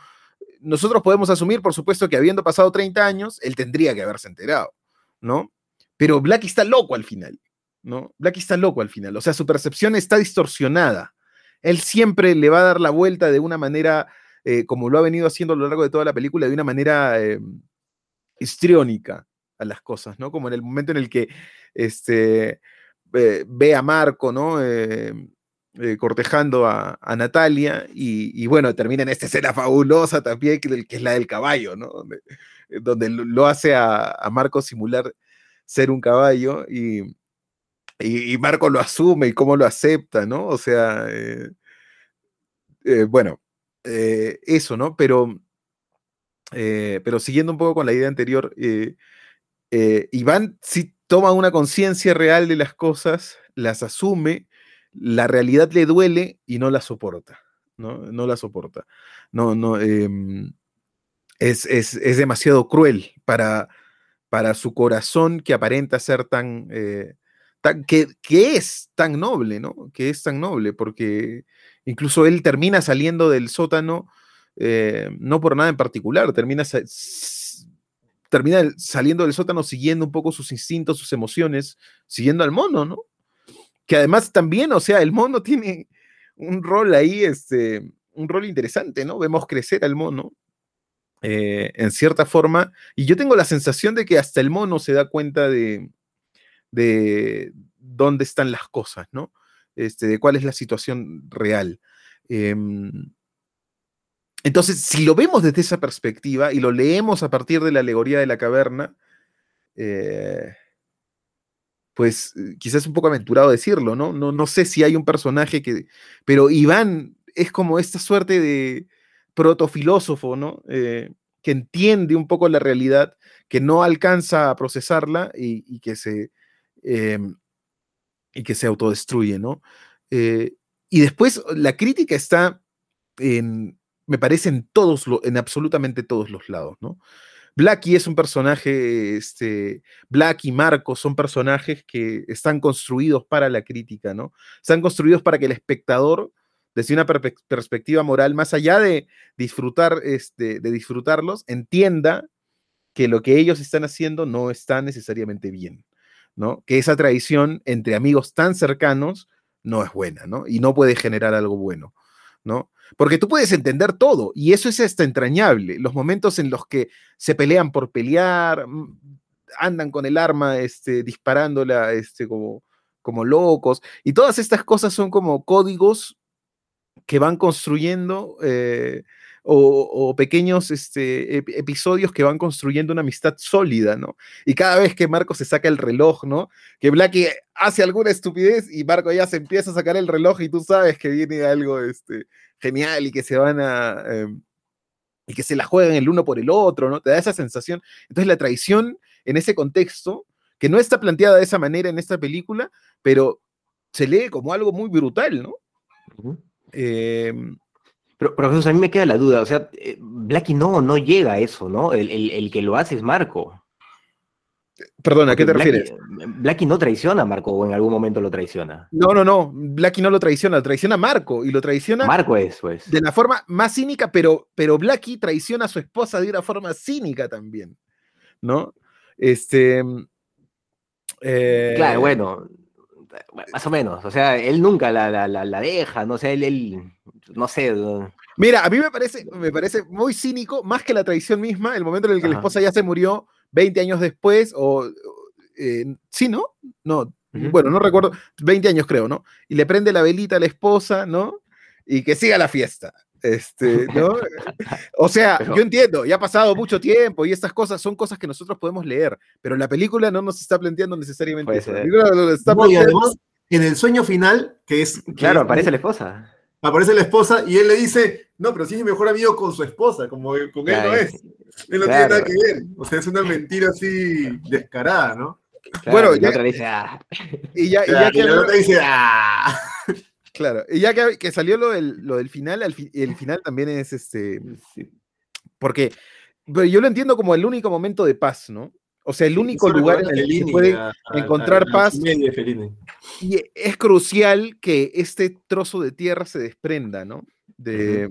Nosotros podemos asumir, por supuesto, que habiendo pasado 30 años, él tendría que haberse enterado, ¿no? Pero Blackie está loco al final, ¿no? Blackie está loco al final, o sea, su percepción está distorsionada. Él siempre le va a dar la vuelta de una manera, eh, como lo ha venido haciendo a lo largo de toda la película, de una manera eh, histriónica, a las cosas, ¿no? Como en el momento en el que este, ve a Marco, ¿no? Eh, eh, cortejando a, Natalia y, bueno, termina en esta escena fabulosa también, que, es la del caballo, ¿no? Donde, lo hace a, Marco simular ser un caballo y, y, Marco lo asume y cómo lo acepta, ¿no? O sea, eh, bueno, eso, ¿no? Pero, pero siguiendo un poco con la idea anterior, eh, Iván si toma una conciencia real de las cosas, las asume, la realidad le duele y no la soporta, ¿no? No la soporta. No, no, em, es, es, demasiado cruel para, para su corazón que aparenta ser tan, eh, tan que, que, es tan noble, ¿no? Que es tan noble, porque incluso él termina saliendo del sótano, eh, no por nada en particular, termina, termina saliendo del sótano siguiendo un poco sus instintos, sus emociones, siguiendo al mono, ¿no? Que además también, o sea, el mono tiene un rol ahí, este, un rol interesante, ¿no? Vemos crecer al mono eh, en cierta forma, y yo tengo la sensación de que hasta el mono se da cuenta de, de dónde están las cosas, ¿no? Este, de cuál es la situación real. Em, entonces, si lo vemos desde esa perspectiva y lo leemos a partir de la alegoría de la caverna, eh, pues quizás es un poco aventurado decirlo, ¿no? ¿no? No sé si hay un personaje que... Pero Iván es como esta suerte de, protofilósofo, ¿no? Eh, que entiende un poco la realidad, que no alcanza a procesarla y, que, se, em, y que se autodestruye, ¿no? Eh, y después la crítica está en, me parece, en todos, en absolutamente todos los lados, ¿no? Blacky es un personaje, este, Black y Marco son personajes que están construidos para la crítica, ¿no? Están construidos para que el espectador desde una perspectiva moral, más allá de disfrutar, este, de disfrutarlos, entienda que lo que ellos están haciendo no está necesariamente bien, ¿no? Que esa traición entre amigos tan cercanos no es buena, ¿no? Y no puede generar algo bueno, ¿no? Porque tú puedes entender todo, y eso es hasta entrañable, los momentos en los que se pelean por pelear, mm, andan con el arma este, disparándola este, como, como locos, y todas estas cosas son como códigos que van construyendo eh, o, pequeños este, episodios que van construyendo una amistad sólida, ¿no? Y cada vez que Marco se saca el reloj, ¿no? Que Blackie hace alguna estupidez y Marco ya se empieza a sacar el reloj y tú sabes que viene algo este, genial y que se van a... Em, y que se la juegan el uno por el otro, ¿no? Te da esa sensación. Entonces la traición en ese contexto, que no está planteada de esa manera en esta película, pero se lee como algo muy brutal, ¿no? Em, pero, profesor, a mí me queda la duda, o sea, eh, Blacky no, no llega a eso, ¿no? El, que lo hace es Marco. Perdón, ¿a qué te refieres? Blacky no traiciona a Marco o en algún momento lo traiciona. No, no, no. Blacky no lo traiciona, lo traiciona a Marco y lo traiciona. Marco es, pues. De la forma más cínica, pero, pero Blacky traiciona a su esposa de una forma cínica también. ¿No? Este. Eh, claro, bueno más o menos. O sea, él nunca la, la, deja, no sé, él, él, no sé. Mira, a mí me parece, me parece muy cínico, más que la traición misma, el momento en el que la esposa ya se murió 20 años después, o. Eh, sí, ¿no? No, bueno, no recuerdo, 20 años creo, ¿no? Y le prende la velita a la esposa, ¿no? Y que siga la fiesta. Este, ¿no? O sea, yo entiendo, ya ha pasado mucho tiempo y estas cosas son cosas que nosotros podemos leer, pero la película no nos está planteando necesariamente eso. en el sueño final, que es... Claro, aparece la esposa. Aparece la esposa y él le dice, no, pero sí es mi mejor amigo con su esposa, como con él no es. Él no tiene nada que ver. O sea, es una mentira así descarada, ¿no? bueno, y ya, otra dice, ah. Y ya, y ya que... otra dice, ah. Claro, y ya que, salió lo del, lo del final, el, final también es este. Porque pero yo lo entiendo como el único momento de paz, ¿no? O sea, el único lugar en el que se puede encontrar paz. Y es crucial que este trozo de tierra se desprenda, ¿no? De,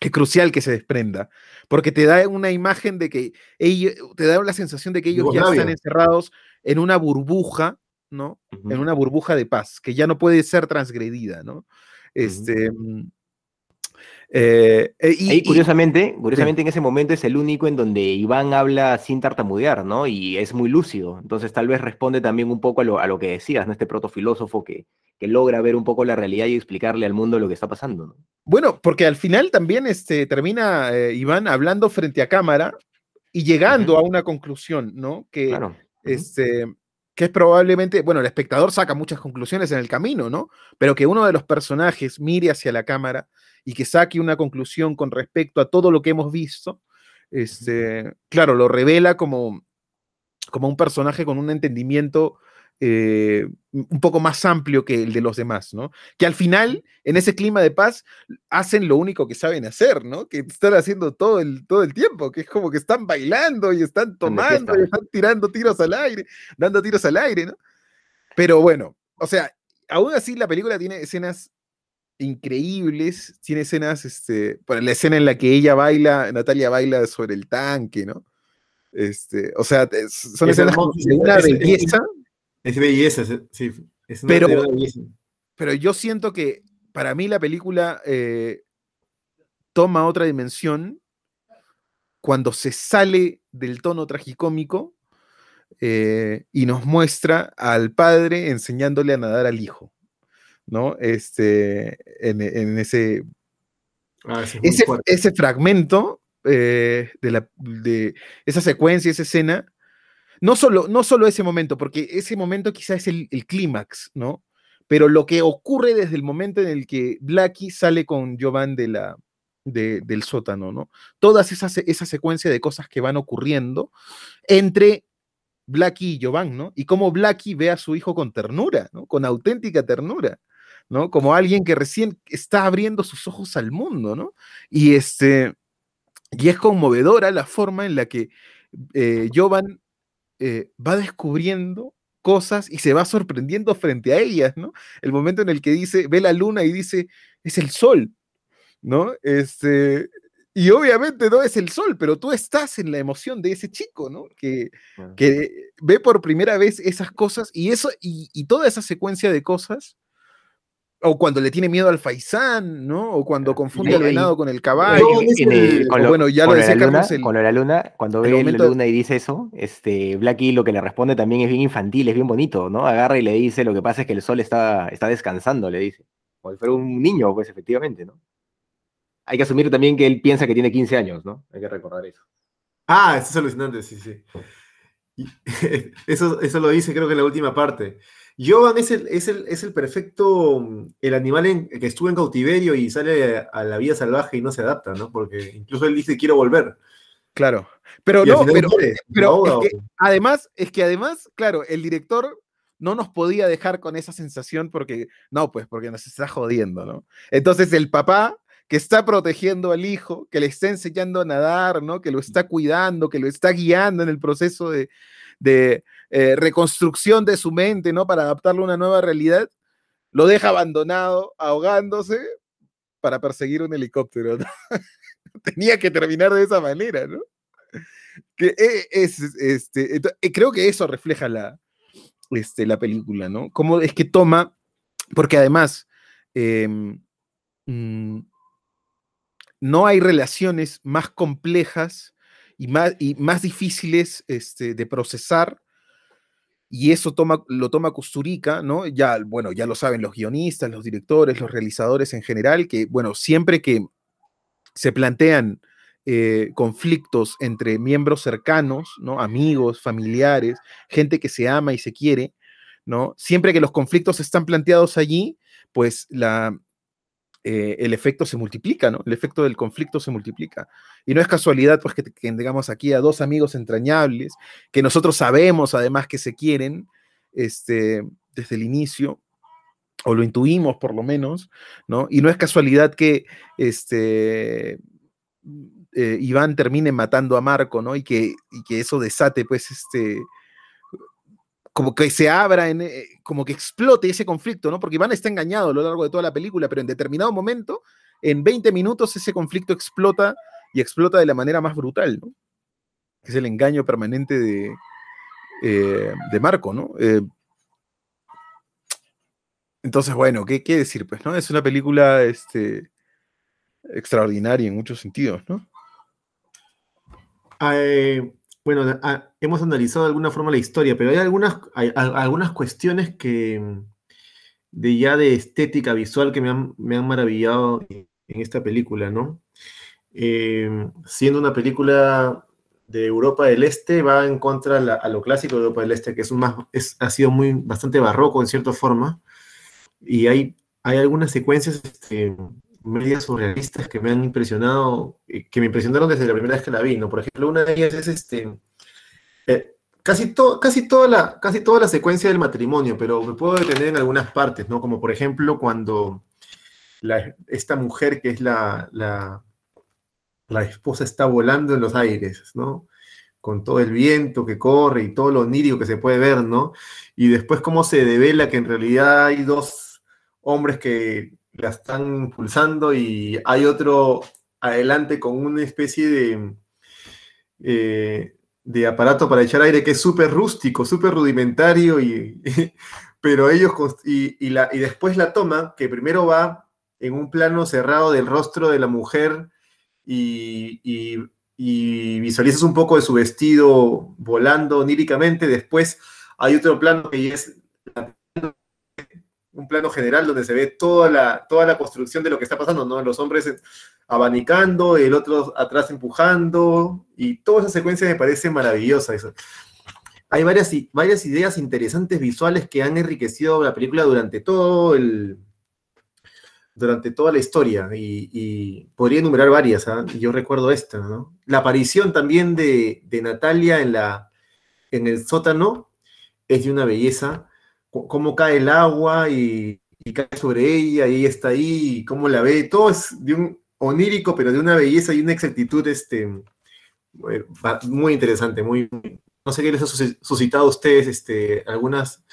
Es crucial que se desprenda, porque te da una imagen de que ellos, te da la sensación de que ellos ya están encerrados en una burbuja ¿no? En una burbuja de paz, que ya no puede ser transgredida, ¿no? Este. Mm, eh, eh, y, curiosamente, curiosamente en ese momento es el único en donde Iván habla sin tartamudear, ¿no? Y es muy lúcido. Entonces tal vez responde también un poco a lo, a lo que decías, ¿no? Este protofilósofo que, que logra ver un poco la realidad y explicarle al mundo lo que está pasando, ¿no? Bueno, porque al final también este, termina eh, Iván hablando frente a cámara y llegando a una conclusión, ¿no? Que este, que es probablemente, bueno, el espectador saca muchas conclusiones en el camino, ¿no? Pero que uno de los personajes mire hacia la cámara y que saque una conclusión con respecto a todo lo que hemos visto, este, claro, lo revela como, como un personaje con un entendimiento eh, un poco más amplio que el de los demás, ¿no? Que al final, en ese clima de paz, hacen lo único que saben hacer, ¿no? Que están haciendo todo el, todo el tiempo, que es como que están bailando y están tomando y están tirando tiros al aire, dando tiros al aire, ¿no? Pero bueno, o sea, aún así la película tiene escenas increíbles, tiene escenas, este, la escena en la que ella baila, Natalia baila sobre el tanque, ¿no? Este, o sea, son escenas de una belleza. Es belleza, sí. Es pero, pero yo siento que para mí la película eh, toma otra dimensión cuando se sale del tono tragicómico eh, y nos muestra al padre enseñándole a nadar al hijo, ¿no? Este, en, ese, ah, ese, ese, fragmento eh, de, la, de esa secuencia, esa escena, no solo, no solo ese momento, porque ese momento quizás es el, clímax, ¿no? Pero lo que ocurre desde el momento en el que Blackie sale con Jovan de la, del sótano, ¿no? Todas esas esa secuencia de cosas que van ocurriendo entre Blackie y Jovan, ¿no? Y cómo Blackie ve a su hijo con ternura, ¿no? Con auténtica ternura, ¿no? Como alguien que recién está abriendo sus ojos al mundo, ¿no? Y este, y es conmovedora la forma en la que eh, Jovan eh, va descubriendo cosas y se va sorprendiendo frente a ellas, ¿no? El momento en el que dice, ve la luna y dice, es el sol, ¿no? Este, y obviamente no es el sol, pero tú estás en la emoción de ese chico, ¿no? Que, que ve por primera vez esas cosas y eso, y, y toda esa secuencia de cosas o cuando le tiene miedo al faisán, ¿no? O cuando confunde al venado con el caballo. bueno, ya lo decía Carlos. con la luna, cuando ve la luna y dice eso, este, Blackie lo que le responde también es bien infantil, es bien bonito, ¿no? Agarra y le dice, lo que pasa es que el sol está, está descansando, le dice. Como si fuera un niño, pues efectivamente, ¿no? Hay que asumir también que él piensa que tiene 15 años, ¿no? Hay que recordar eso. Ah, eso es alucinante, sí, sí. Eso, eso lo dice creo que en la última parte. Jovan es el, es el, es el perfecto, el animal que estuvo en cautiverio y sale a la vida salvaje y no se adapta, ¿no? Porque incluso él dice quiero volver. Claro. Pero no, pero, pero es que, además, es que además, claro, el director no nos podía dejar con esa sensación porque, no, pues porque nos está jodiendo, ¿no? Entonces el papá que está protegiendo al hijo, que le está enseñando a nadar, ¿no? Que lo está cuidando, que lo está guiando en el proceso de, de eh, reconstrucción de su mente, ¿no? Para adaptarlo a una nueva realidad, lo deja abandonado, ahogándose, para perseguir un helicóptero. Tenía que terminar de esa manera, ¿no? Que e, es, este, eh, creo que eso refleja la, este, la película, ¿no? Cómo es que toma, porque además em, mm, no hay relaciones más complejas y más, y más difíciles este, de procesar. Y eso toma, lo toma Custurica, ¿no? Ya, bueno, ya lo saben los guionistas, los directores, los realizadores en general, que, bueno, siempre que se plantean eh, conflictos entre miembros cercanos, ¿no? Amigos, familiares, gente que se ama y se quiere, ¿no? Siempre que los conflictos están planteados allí, pues la, eh, el efecto se multiplica, ¿no? El efecto del conflicto se multiplica. Y no es casualidad, pues, que, tengamos aquí a dos amigos entrañables, que nosotros sabemos además que se quieren este, desde el inicio, o lo intuimos por lo menos, ¿no? Y no es casualidad que este, eh, Iván termine matando a Marco, ¿no? Y que, y que eso desate, pues, este, como que se abra, en, eh, como que explote ese conflicto, ¿no? Porque Iván está engañado a lo largo de toda la película, pero en determinado momento, en 20 minutos, ese conflicto explota y explota de la manera más brutal, ¿no? Es el engaño permanente de, eh, de Marco, ¿no? Eh, entonces, bueno, ¿qué, ¿qué, decir? Pues, ¿no? Es una película este, extraordinaria en muchos sentidos, ¿no? Bueno, hemos analizado de alguna forma la historia, pero hay algunas, hay, algunas cuestiones que de ya de estética visual que me han, maravillado en esta película, ¿no? Eh, siendo una película de Europa del Este, va en contra a lo clásico de Europa del Este, que es, un más, ha sido muy, bastante barroco en cierta forma, y hay, hay algunas secuencias este, medias surrealistas que me han impresionado, que me impresionaron desde la primera vez que la vi, ¿no? Por ejemplo, una de ellas es este, eh, casi, casi, toda la, casi toda la secuencia del matrimonio, pero me puedo detener en algunas partes, ¿no? Como por ejemplo cuando esta mujer que es la, la, la, esposa está volando en los aires, ¿no? Con todo el viento que corre y todo lo onírico que se puede ver, ¿no? Y después cómo se devela que en realidad hay dos hombres que la están impulsando y hay otro adelante con una especie de... Eh, de aparato para echar aire que es súper rústico, súper rudimentario, y, pero ellos, y, la, y después la toma, que primero va en un plano cerrado del rostro de la mujer y, y, visualizas un poco de su vestido volando oníricamente, después hay otro plano que es un plano general donde se ve toda la, toda la construcción de lo que está pasando, ¿no? Los hombres abanicando, el otro atrás empujando, y toda esa secuencia me parece maravillosa. Hay varias, varias ideas interesantes visuales que han enriquecido la película durante todo el, durante toda la historia y, podría enumerar varias, ¿ah? yo recuerdo esta, ¿no? La aparición también de, Natalia en, la, en el sótano es de una belleza, cómo cae el agua y, cae sobre ella y ella está ahí, y cómo la ve, todo es de un onírico, pero de una belleza y una exactitud este, eh, muy interesante, muy, no sé qué les ha suscitado a ustedes este, algunas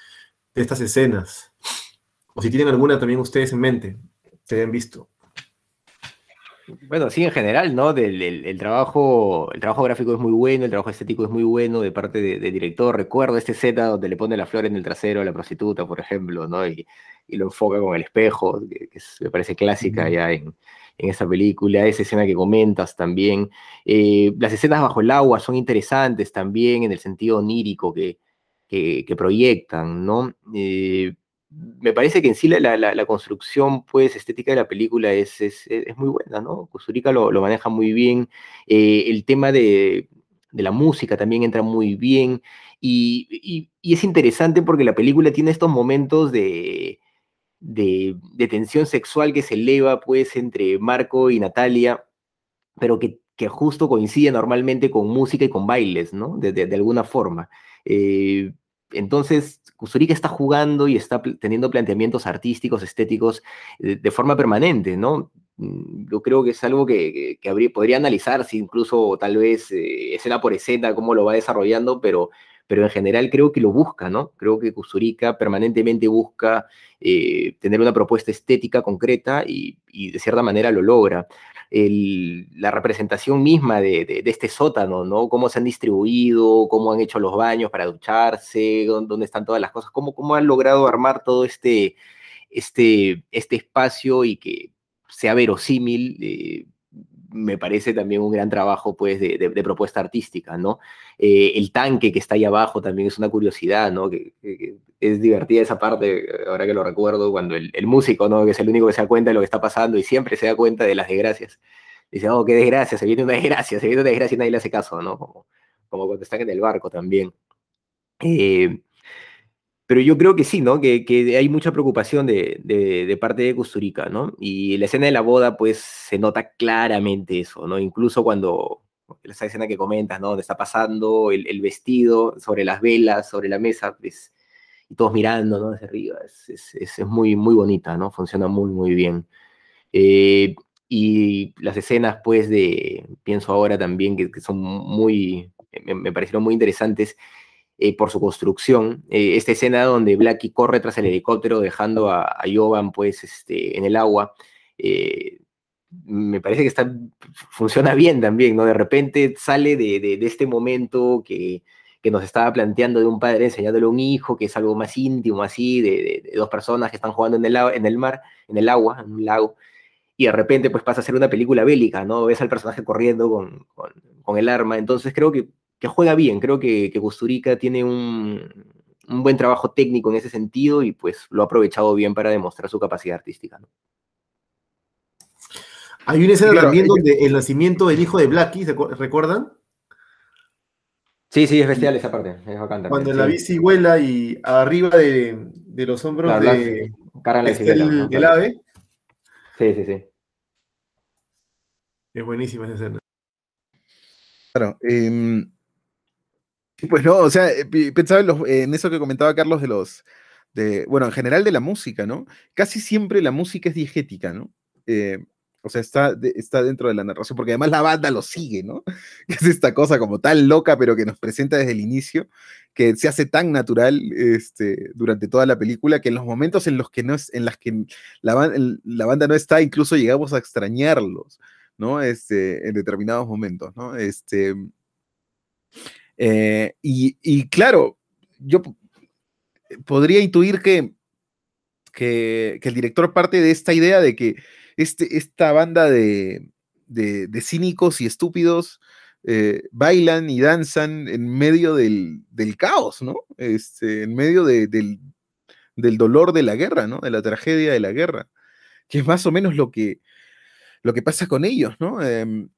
de estas escenas, o si tienen alguna también ustedes en mente se hayan visto. Bueno, sí, en general, ¿no? Del, el, trabajo, el trabajo gráfico es muy bueno, el trabajo estético es muy bueno de parte del director. Recuerdo este Z donde le pone la flor en el trasero a la prostituta, por ejemplo, ¿no? Y, lo enfoca con el espejo, que, me parece clásica ya en, en, esa película. Esa escena que comentas también. Eh, las escenas bajo el agua son interesantes también en el sentido onírico que, que, que proyectan, ¿no? Eh, me parece que en sí la, construcción pues, estética de la película es, es, muy buena, ¿no? Kusturica lo, maneja muy bien, eh, el tema de, la música también entra muy bien, y, es interesante porque la película tiene estos momentos de, de, tensión sexual que se eleva pues entre Marco y Natalia, pero que, justo coincide normalmente con música y con bailes, ¿no? De, alguna forma. Eh, entonces, Kusturica está jugando y está teniendo planteamientos artísticos, estéticos eh, de, forma permanente, ¿no? Mm, yo creo que es algo que, habría, podría analizarse incluso tal vez eh, escena por escena, cómo lo va desarrollando, pero, pero en general creo que lo busca, ¿no? Creo que Kusturica permanentemente busca eh, tener una propuesta estética concreta y, de cierta manera lo logra la representación misma de, este sótano, ¿no? Cómo se han distribuido, cómo han hecho los baños para ducharse, dónde están todas las cosas, cómo, cómo han logrado armar todo este, este, este espacio y que sea verosímil. Eh, me parece también un gran trabajo pues, de, propuesta artística, ¿no? Eh, el tanque que está ahí abajo también es una curiosidad, ¿no? Es divertida esa parte, ahora que lo recuerdo, cuando el, músico, ¿no? Que es el único que se da cuenta de lo que está pasando y siempre se da cuenta de las desgracias. Dice, oh, qué desgracia, se viene una desgracia, se viene una desgracia y nadie le hace caso, ¿no? Como, como cuando están en el barco también. Eh, pero yo creo que sí, ¿no? Que, hay mucha preocupación de, parte de Custurica, ¿no? Y la escena de la boda, pues, se nota claramente eso, ¿no? Incluso cuando, esa escena que comentas, ¿no? Donde está pasando el, vestido sobre las velas, sobre la mesa, pues, y todos mirando, ¿no? Desde arriba, es, es, muy, muy bonita, ¿no? Funciona muy, muy bien. Eh, y las escenas, pues, de, pienso ahora también que, son muy, me, me parecieron muy interesantes, eh, por su construcción. Eh, esta escena donde Blackie corre tras el helicóptero dejando a, a Jovan pues, este, en el agua, eh, me parece que está, funciona bien también, ¿no? De repente sale de, de, este momento que, que, nos estaba planteando de un padre enseñándole a un hijo, que es algo más íntimo, así, de, de dos personas que están jugando en el, en el mar, en el agua, en un lago, y de repente pues pasa a ser una película bélica, ¿no? Ves al personaje corriendo con, con, con el arma, entonces creo que que juega bien. Creo que, que tiene un, buen trabajo técnico en ese sentido y pues lo ha aprovechado bien para demostrar su capacidad artística. Hay una escena también donde el nacimiento del hijo de Blackie, ¿se recuerdan? Sí, sí, es bestial esa parte. Cuando la bici vuela y arriba de, los hombros de el, ave. Sí, sí, sí. Es buenísima esa escena. Claro. Em, Pues no, o sea, eh, pensaba en, eso que comentaba Carlos de los, de, bueno, en general de la música, ¿no? Casi siempre la música es diegética, ¿no? Eh, o sea, está, está dentro de la narración, porque además la banda lo sigue, ¿no? Es esta cosa como tan loca, pero que nos presenta desde el inicio, que se hace tan natural este, durante toda la película, que en los momentos en los que, no es, en las que la, la banda no está, incluso llegamos a extrañarlos, ¿no? Este, en determinados momentos, ¿no? Este, eh, y, claro, yo podría intuir que, que, el director parte de esta idea de que este, esta banda de, cínicos y estúpidos eh, bailan y danzan en medio del, caos, ¿no? Este, en medio del, dolor de la guerra, ¿no? De la tragedia de la guerra, que es más o menos lo que, lo que pasa con ellos, ¿no? Em,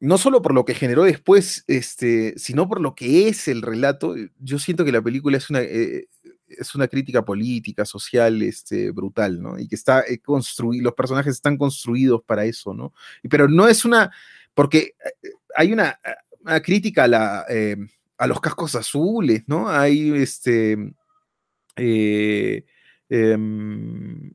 no solo por lo que generó después, este, sino por lo que es el relato. Eh, yo siento que la película es una, eh, es una crítica política, social, este, brutal, ¿no? Y que está eh, construido, los personajes están construidos para eso, ¿no? Pero no es una, porque hay una, crítica a, la, a los cascos azules, ¿no? Hay, este, em,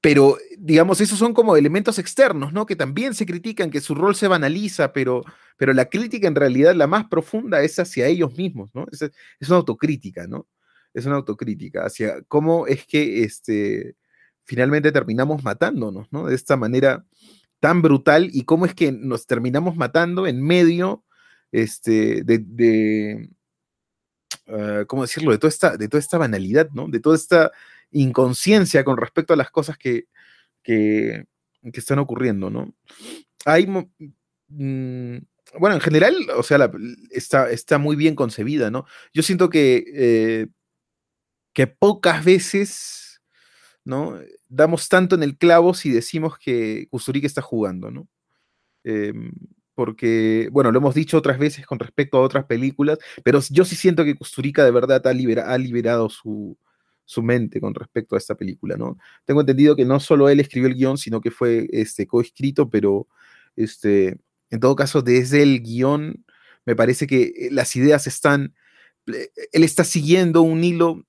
pero digamos, esos son como elementos externos, ¿no? Que también se critican, que su rol se banaliza, pero, pero la crítica en realidad, la más profunda, es hacia ellos mismos, ¿no? Es, una autocrítica, ¿no? Es una autocrítica hacia cómo es que este, finalmente terminamos matándonos, ¿no? De esta manera tan brutal y cómo es que nos terminamos matando en medio este, de, de ah, ¿cómo decirlo? De toda, esta, de toda esta banalidad, ¿no? De toda esta inconsciencia con respecto a las cosas que, que, están ocurriendo, ¿no? Hay, mm, bueno, en general, o sea, está, está muy bien concebida, ¿no? Yo siento que, eh, que pocas veces, ¿no? Damos tanto en el clavo si decimos que Kusturika está jugando, ¿no? Em, porque, bueno, lo hemos dicho otras veces con respecto a otras películas, pero yo sí siento que Kusturika de verdad ha liberado su, su mente con respecto a esta película, ¿no? Tengo entendido que no solo él escribió el guion, sino que fue este, coescrito, pero este, en todo caso, desde el guion, me parece que eh, las ideas están, eh, él está siguiendo un hilo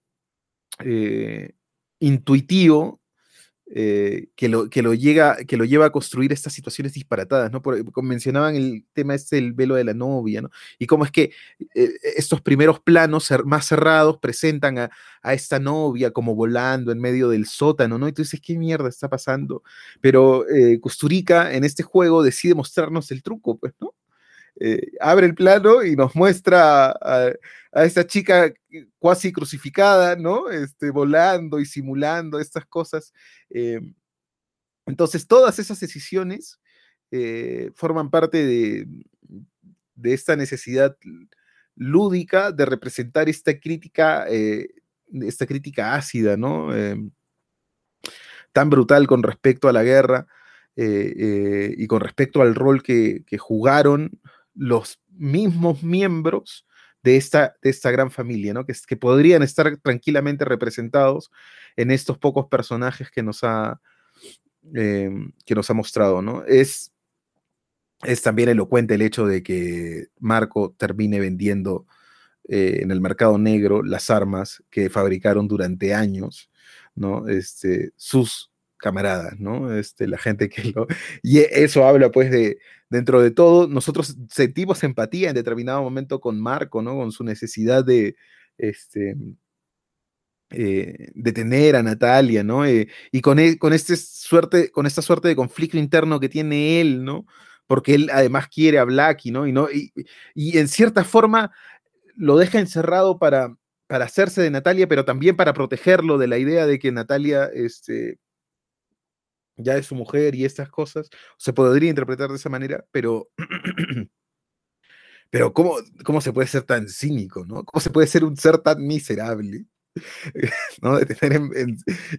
eh, intuitivo eh, que, lo, que, lo llega, que lo lleva a construir estas situaciones disparatadas, ¿no? Por, mencionaban el tema este del velo de la novia, ¿no? Y cómo es que eh, estos primeros planos más cerrados presentan a, esta novia como volando en medio del sótano, ¿no? Y tú dices, ¿qué mierda está pasando? Pero eh, en este juego decide mostrarnos el truco, pues, ¿no? Eh, abre el plano y nos muestra a, esta chica cuasi crucificada, ¿no? Este, volando y simulando estas cosas. Eh, entonces, todas esas decisiones eh, forman parte de, de, esta necesidad lúdica de representar esta crítica, esta crítica ácida, ¿no? tan brutal con respecto a la guerra. y con respecto al rol que jugaron los mismos miembros de esta, de esta gran familia, ¿no? Que, que podrían estar tranquilamente representados en estos pocos personajes que nos ha, em, que nos ha mostrado, ¿no? Es, es también elocuente el hecho de que Marco termine vendiendo eh, en el mercado negro las armas que fabricaron durante años, ¿no? Este, sus camaradas, ¿no? Este, la gente que lo... Y eso habla pues de, dentro de todo, nosotros sentimos empatía en determinado momento con Marco, ¿no? Con su necesidad de, este, eh, de tener a Natalia, ¿no? Eh, y con, e, con, este suerte, con esta suerte de conflicto interno que tiene él, ¿no? Porque él además quiere a Blackie, ¿no? Y, ¿no? y en cierta forma lo deja encerrado para, para hacerse de Natalia, pero también para protegerlo de la idea de que Natalia este, ya es su mujer y estas cosas, se podría interpretar de esa manera, pero, pero ¿cómo, ¿cómo se puede ser tan cínico, ¿no? ¿Cómo se puede ser un ser tan miserable? ¿no?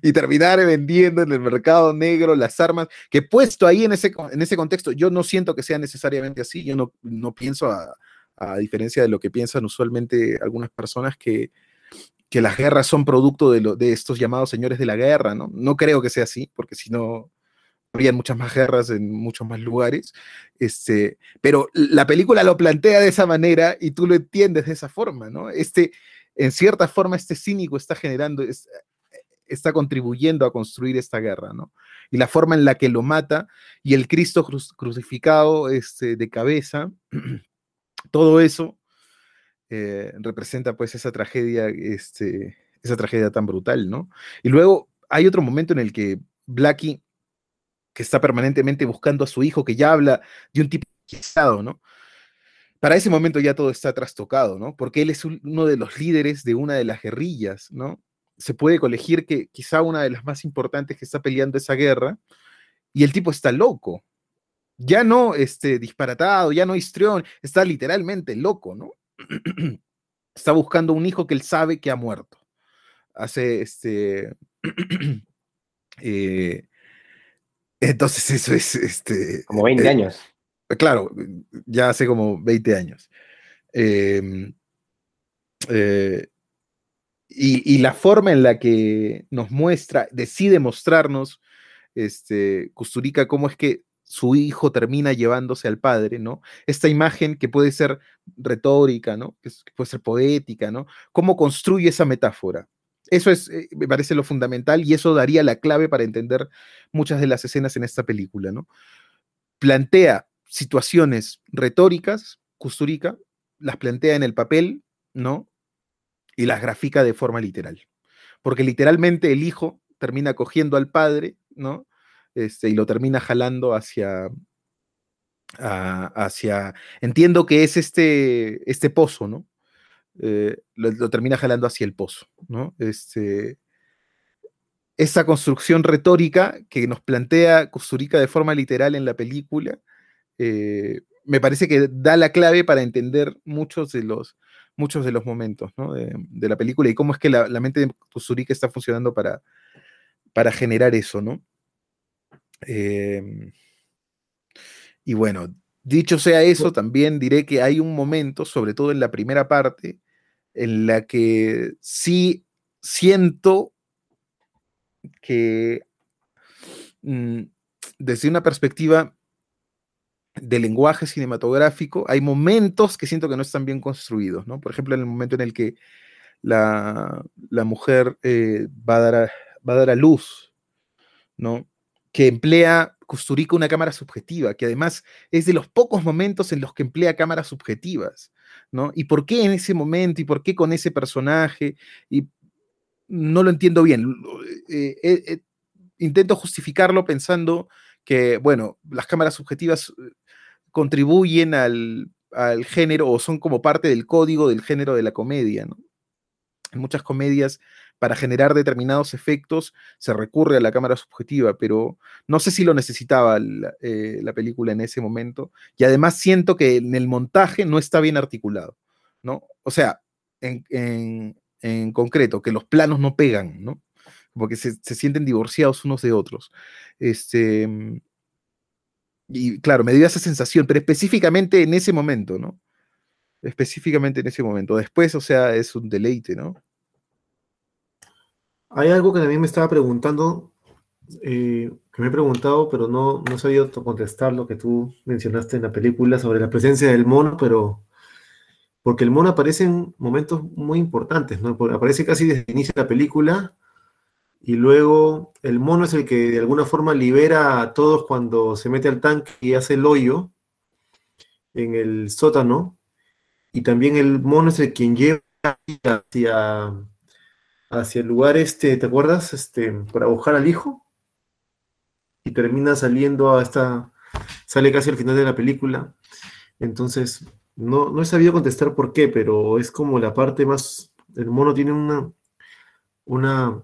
y terminar vendiendo en el mercado negro las armas, que puesto ahí en ese, en ese contexto, yo no siento que sea necesariamente así, yo no, no pienso, a diferencia de lo que piensan usualmente algunas personas, que, que las guerras son producto de, de estos llamados señores de la guerra, ¿no? No creo que sea así, porque si no, había muchas más guerras en muchos más lugares, este, pero la película lo plantea de esa manera y tú lo entiendes de esa forma, ¿no? Este, en cierta forma, este cínico está generando, está contribuyendo a construir esta guerra, ¿no? Y la forma en la que lo mata y el Cristo crucificado este, de cabeza, todo eso eh, representa pues esa tragedia, este, esa tragedia tan brutal, ¿no? Y luego hay otro momento en el que Blackie, que está permanentemente buscando a su hijo, que ya habla de un tipo ¿no? Para ese momento ya todo está trastocado, ¿no? Porque él es uno de los líderes de una de las guerrillas, ¿no? Se puede colegir que quizá una de las más importantes que está peleando esa guerra, y el tipo está loco. Ya no este, disparatado, ya no histrión, está literalmente loco, ¿no? está buscando un hijo que él sabe que ha muerto. Hace este Eh, entonces eso es... Este, como 20 eh, años. Claro, ya hace como 20 años. Em, eh, y, la forma en la que nos muestra, decide mostrarnos, este, Custurica, cómo es que su hijo termina llevándose al padre, ¿no? Esta imagen que puede ser retórica, ¿no? Que puede ser poética, ¿no? ¿Cómo construye esa metáfora? Eso es, eh, me parece lo fundamental y eso daría la clave para entender muchas de las escenas en esta película, ¿no? Plantea situaciones retóricas, Custurica, las plantea en el papel, ¿no? Y las grafica de forma literal. Porque literalmente el hijo termina cogiendo al padre, ¿no? Este, y lo termina jalando hacia, hacia, entiendo que es este, este pozo, ¿no? Eh, lo, termina jalando hacia el pozo, ¿no? Este, esa construcción retórica que nos plantea Kusturica de forma literal en la película, eh, me parece que da la clave para entender muchos de los, muchos de los momentos de, la película y cómo es que la, mente de Kusturica está funcionando para, para generar eso, ¿no? Em, y bueno, dicho sea eso, también diré que hay un momento, sobre todo en la primera parte, en la que sí siento que mm, desde una perspectiva de lenguaje cinematográfico, hay momentos que siento que no están bien construidos, ¿no? Por ejemplo, en el momento en el que la, mujer eh, va, a dar a, va a dar a luz, ¿no? Que emplea Custurica una cámara subjetiva, que además es de los pocos momentos en los que emplea cámaras subjetivas. ¿no? ¿Y por qué en ese momento? ¿Y por qué con ese personaje? Y no lo entiendo bien. Eh, eh, eh, intento justificarlo pensando que, bueno, las cámaras subjetivas contribuyen al, al, género o son como parte del código del género de la comedia. En muchas comedias para generar determinados efectos se recurre a la cámara subjetiva, pero no sé si lo necesitaba eh, la, película en ese momento. Y además siento que en el montaje no está bien articulado, ¿no? O sea, en, concreto, que los planos no pegan, ¿no? Porque se, se, sienten divorciados unos de otros. Este, y claro, me dio esa sensación, pero específicamente en ese momento, ¿no? Específicamente en ese momento. Después, o sea, es un deleite, ¿no? Hay algo que también me estaba preguntando, eh, que me he preguntado, pero no, no he sabido contestar lo que tú mencionaste en la película sobre la presencia del mono, pero porque el mono aparece en momentos muy importantes, ¿no? Aparece casi desde el inicio de la película y luego el mono es el que de alguna forma libera a todos cuando se mete al tanque y hace el hoyo en el sótano y también el mono es el quien lleva hacia hacia el lugar este, ¿te acuerdas? Este, para buscar al hijo. Y termina saliendo a esta, sale casi al final de la película. Entonces, no, no he sabido contestar por qué, pero es como la parte más, el mono tiene una, una,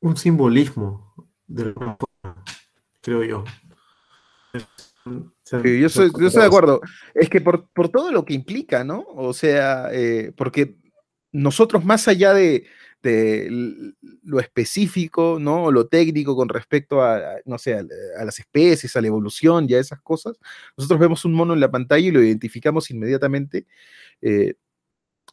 un simbolismo de creo yo. yo, soy, de acuerdo. Es que por, todo lo que implica, ¿no? O sea, eh, porque nosotros más allá de, lo específico, ¿no? O lo técnico con respecto a, no sé, a, las especies, a la evolución y a esas cosas, nosotros vemos un mono en la pantalla y lo identificamos inmediatamente eh,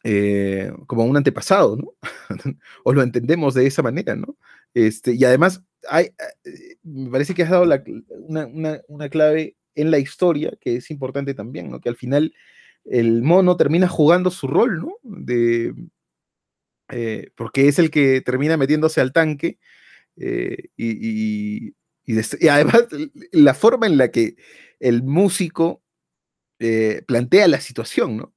eh, como un antepasado, ¿no? o lo entendemos de esa manera, ¿no? Este, y además hay, me parece que has dado una, clave en la historia que es importante también, ¿no? Que al final el mono termina jugando su rol, ¿no? De, eh, porque es el que termina metiéndose al tanque eh, y, además la forma en la que el músico eh, plantea la situación, ¿no?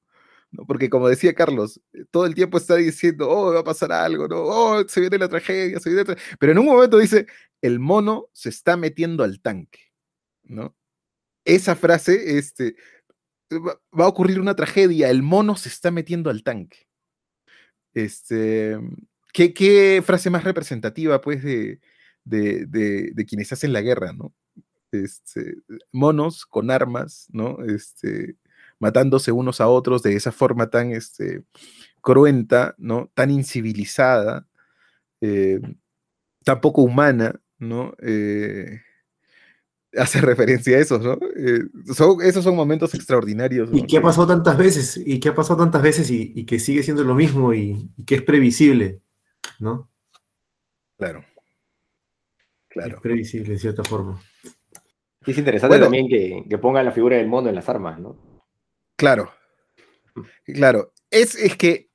Porque como decía Carlos, todo el tiempo está diciendo, oh, va a pasar algo, ¿no? Oh, se viene la tragedia, se viene la tragedia. Pero en un momento dice, el mono se está metiendo al tanque, ¿no? Esa frase, este, va a ocurrir una tragedia, el mono se está metiendo al tanque. Este, ¿qué, frase más representativa, pues, de, de, quienes hacen la guerra, ¿no? Este, monos con armas, ¿no? Este, matándose unos a otros de esa forma tan este, cruenta, ¿no? Tan incivilizada, eh, tan poco humana, ¿no? Eh, hace referencia a eso, ¿no? Eh, esos son momentos extraordinarios. ¿Y qué ha pasado tantas veces? ¿Y qué ha pasado tantas veces y, que sigue siendo lo mismo y, que es previsible, ¿no? Claro. Claro. Es previsible, de cierta forma. es interesante también que, que, pongan la figura del mono en las armas, ¿no? Claro. Claro. Es, es que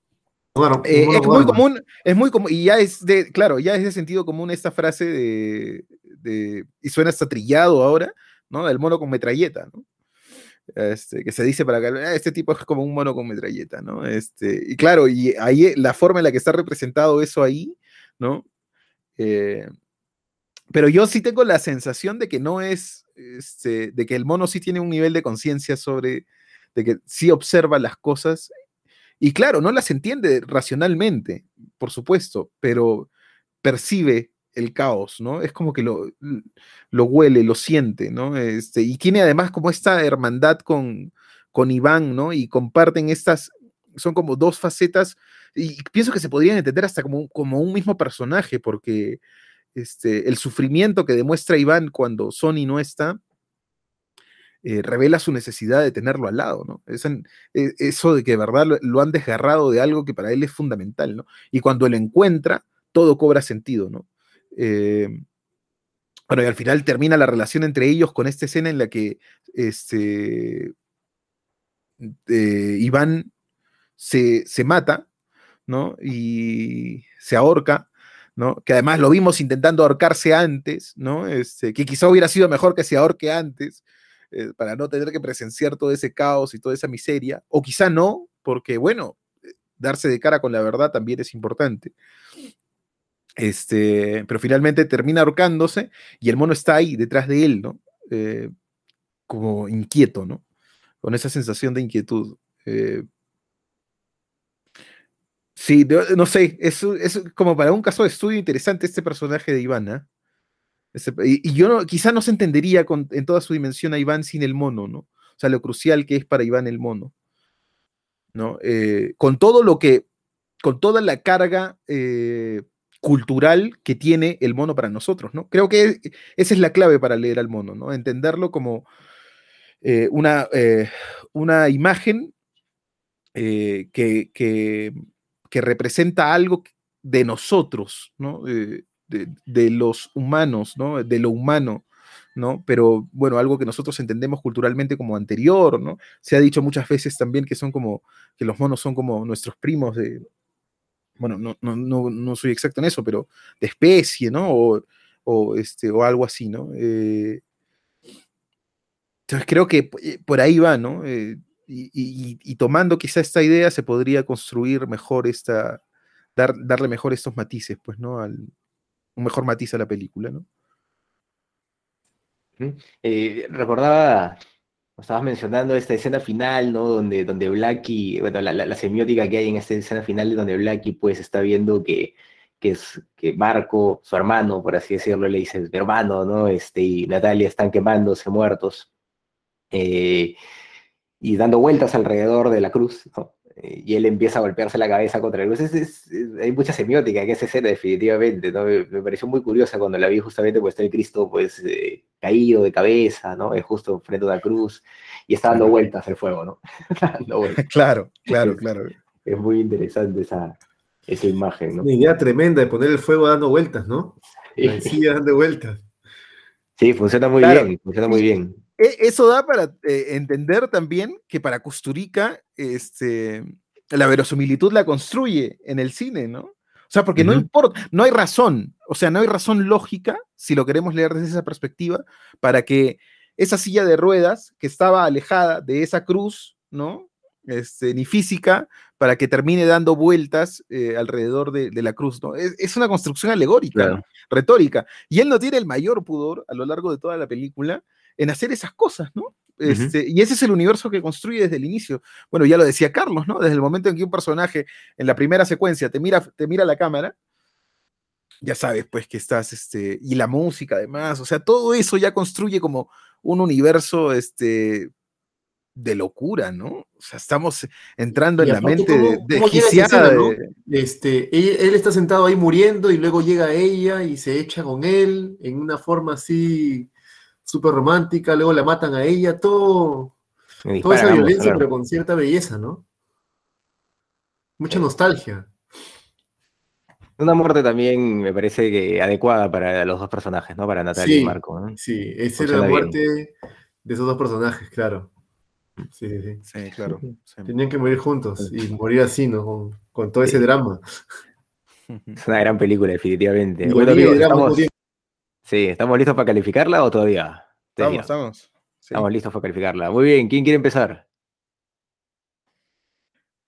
eh, es muy común, es muy común, y ya es de, claro, ya es de sentido común esta frase de, y suena hasta trillado ahora, ¿no? El mono con metralleta, ¿no? Este, que se dice para que ah, este tipo es como un mono con metralleta, ¿no? Este, y claro, y ahí la forma en la que está representado eso ahí, ¿no? Eh, pero yo sí tengo la sensación de que no es, este, de que el mono sí tiene un nivel de conciencia sobre, de que sí observa las cosas y claro, no las entiende racionalmente, por supuesto, pero percibe el caos, ¿no? Es como que lo, lo huele, lo siente, ¿no? Este, y tiene además como esta hermandad con, con Iván, ¿no? Y comparten estas, son como dos facetas, y pienso que se podrían entender hasta como, como un mismo personaje, porque este, el sufrimiento que demuestra Iván cuando Sony no está, eh, revela su necesidad de tenerlo al lado, ¿no? E, eso de que de verdad lo, han desgarrado de algo que para él es fundamental, ¿no? Y cuando lo encuentra, todo cobra sentido, ¿no? Eh, bueno, y al final termina la relación entre ellos con esta escena en la que este, eh, Iván se, mata, ¿no? Y se ahorca, ¿no? Que además lo vimos intentando ahorcarse antes, ¿no? Este, que quizá hubiera sido mejor que se ahorque antes, eh, para no tener que presenciar todo ese caos y toda esa miseria, o quizá no, porque bueno, darse de cara con la verdad también es importante. Este, pero finalmente termina ahorcándose y el mono está ahí detrás de él, ¿no? Eh, como inquieto, ¿no? Con esa sensación de inquietud. sí, no sé, es, es, como para un caso de estudio interesante este personaje de Ivana y, yo no, quizá no se entendería en toda su dimensión a Iván sin el mono, ¿no? O sea, lo crucial que es para Iván el mono, ¿no? Eh, con todo lo que, con toda la carga eh, cultural que tiene el mono para nosotros, ¿no? Creo que esa es la clave para leer al mono, ¿no? Entenderlo como eh, una, una imagen que, que, que, representa algo de nosotros, ¿no? de, los humanos, ¿no? De lo humano, ¿no? Pero bueno, algo que nosotros entendemos culturalmente como anterior, ¿no? Se ha dicho muchas veces también que son como, que los monos son como nuestros primos de, bueno, no, no, no, soy exacto en eso, pero de especie, ¿no? O, este, o algo así, ¿no? Eh, entonces creo que eh, por ahí va, ¿no? Eh, y, tomando quizá esta idea se podría construir mejor esta, dar, darle mejor estos matices, pues, ¿no? Al, un mejor matiz a la película, ¿no? Recordaba, estabas mencionando esta escena final, ¿no? Donde, donde Blackie, bueno, la, semiótica que hay en esta escena final, donde Blackie pues está viendo que, que Marco, su hermano, por así decirlo, le dice, mi hermano, ¿no? Este, y Natalia están quemándose muertos. Eh, y dando vueltas alrededor de la cruz, ¿no? Y él empieza a golpearse la cabeza contra el es, hay mucha semiótica en esa escena, definitivamente, ¿no? Me, pareció muy curiosa cuando la vi justamente, pues está el Cristo, pues, eh, caído de cabeza, ¿no? Es justo frente a la cruz, y está dando vueltas el fuego, ¿no? Claro, claro, claro. Es muy interesante esa, esa imagen, ¿no? Una idea tremenda de poner el fuego dando vueltas, ¿no? La silla dando vueltas. Sí, funciona muy Claro. bien, funciona muy bien. E- Eso da para eh, entender también que para Kusturica, este, la verosimilitud la construye en el cine, ¿no? O sea, porque no importa, no hay razón, o sea, no hay razón lógica, si lo queremos leer desde esa perspectiva, para que esa silla de ruedas que estaba alejada de esa cruz, ¿no? Este, ni física, para que termine dando vueltas eh, alrededor de, de la cruz, ¿no? Es, es una construcción alegórica, retórica. Y él no tiene el mayor pudor a lo largo de toda la película en hacer esas cosas, ¿no? Este, Y ese es el universo que construye desde el inicio. Bueno, ya lo decía Carlos, ¿no? Desde el momento en que un personaje en la primera secuencia te mira, te mira a la cámara, ya sabes, pues que estás, este, y la música además, o sea, todo eso ya construye como un universo, este, de locura, ¿no? O sea, estamos entrando Y en la mente ¿cómo- de- escena, no? de- Este, él, él está sentado ahí muriendo y luego llega ella y se echa con él en una forma así súper romántica, luego la matan a ella, todo, toda esa violencia, pero con cierta belleza, ¿no? Mucha nostalgia. Una muerte también me parece que adecuada para los dos personajes, ¿no? Para Natalia Sí. y Marco. ¿no? Sí, esa era la bien. muerte de esos dos personajes, claro. Sí, sí, sí. Sí, claro. sí. Tenían que morir juntos y morir así, ¿no? Con, con todo ese drama. Es una gran película, definitivamente. Y Bueno, amigos, estamos. Sí, ¿estamos listos para calificarla o todavía? Estamos, estamos. sí. Estamos listos para calificarla. Muy bien, ¿quién quiere empezar?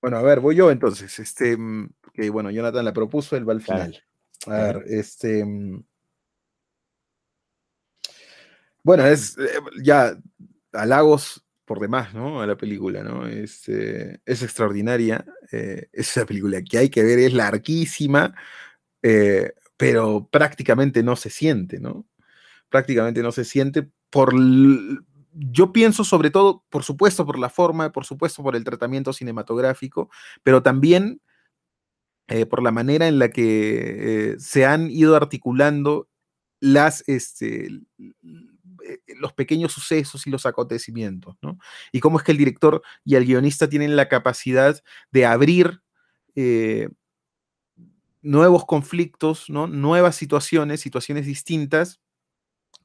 Bueno, a ver, voy yo entonces. Este, mm, que bueno, Jonathan la propuso, él va al Claro. final. A ver, este. mm, Bueno, es eh, ya halagos por demás, ¿no? A la película, ¿no? Es, eh, es extraordinaria. eh, es una película que hay que ver, es larguísima, eh, pero prácticamente no se siente, ¿no? Prácticamente no se siente por. Yo pienso sobre todo, por supuesto, por la forma, por supuesto, por el tratamiento cinematográfico, pero también eh, por la manera en la que eh, se han ido articulando las, este, eh, los pequeños sucesos y los acontecimientos, ¿no? Y cómo es que el director y el guionista tienen la capacidad de abrir nuevos conflictos, ¿no? Nuevas situaciones, situaciones distintas,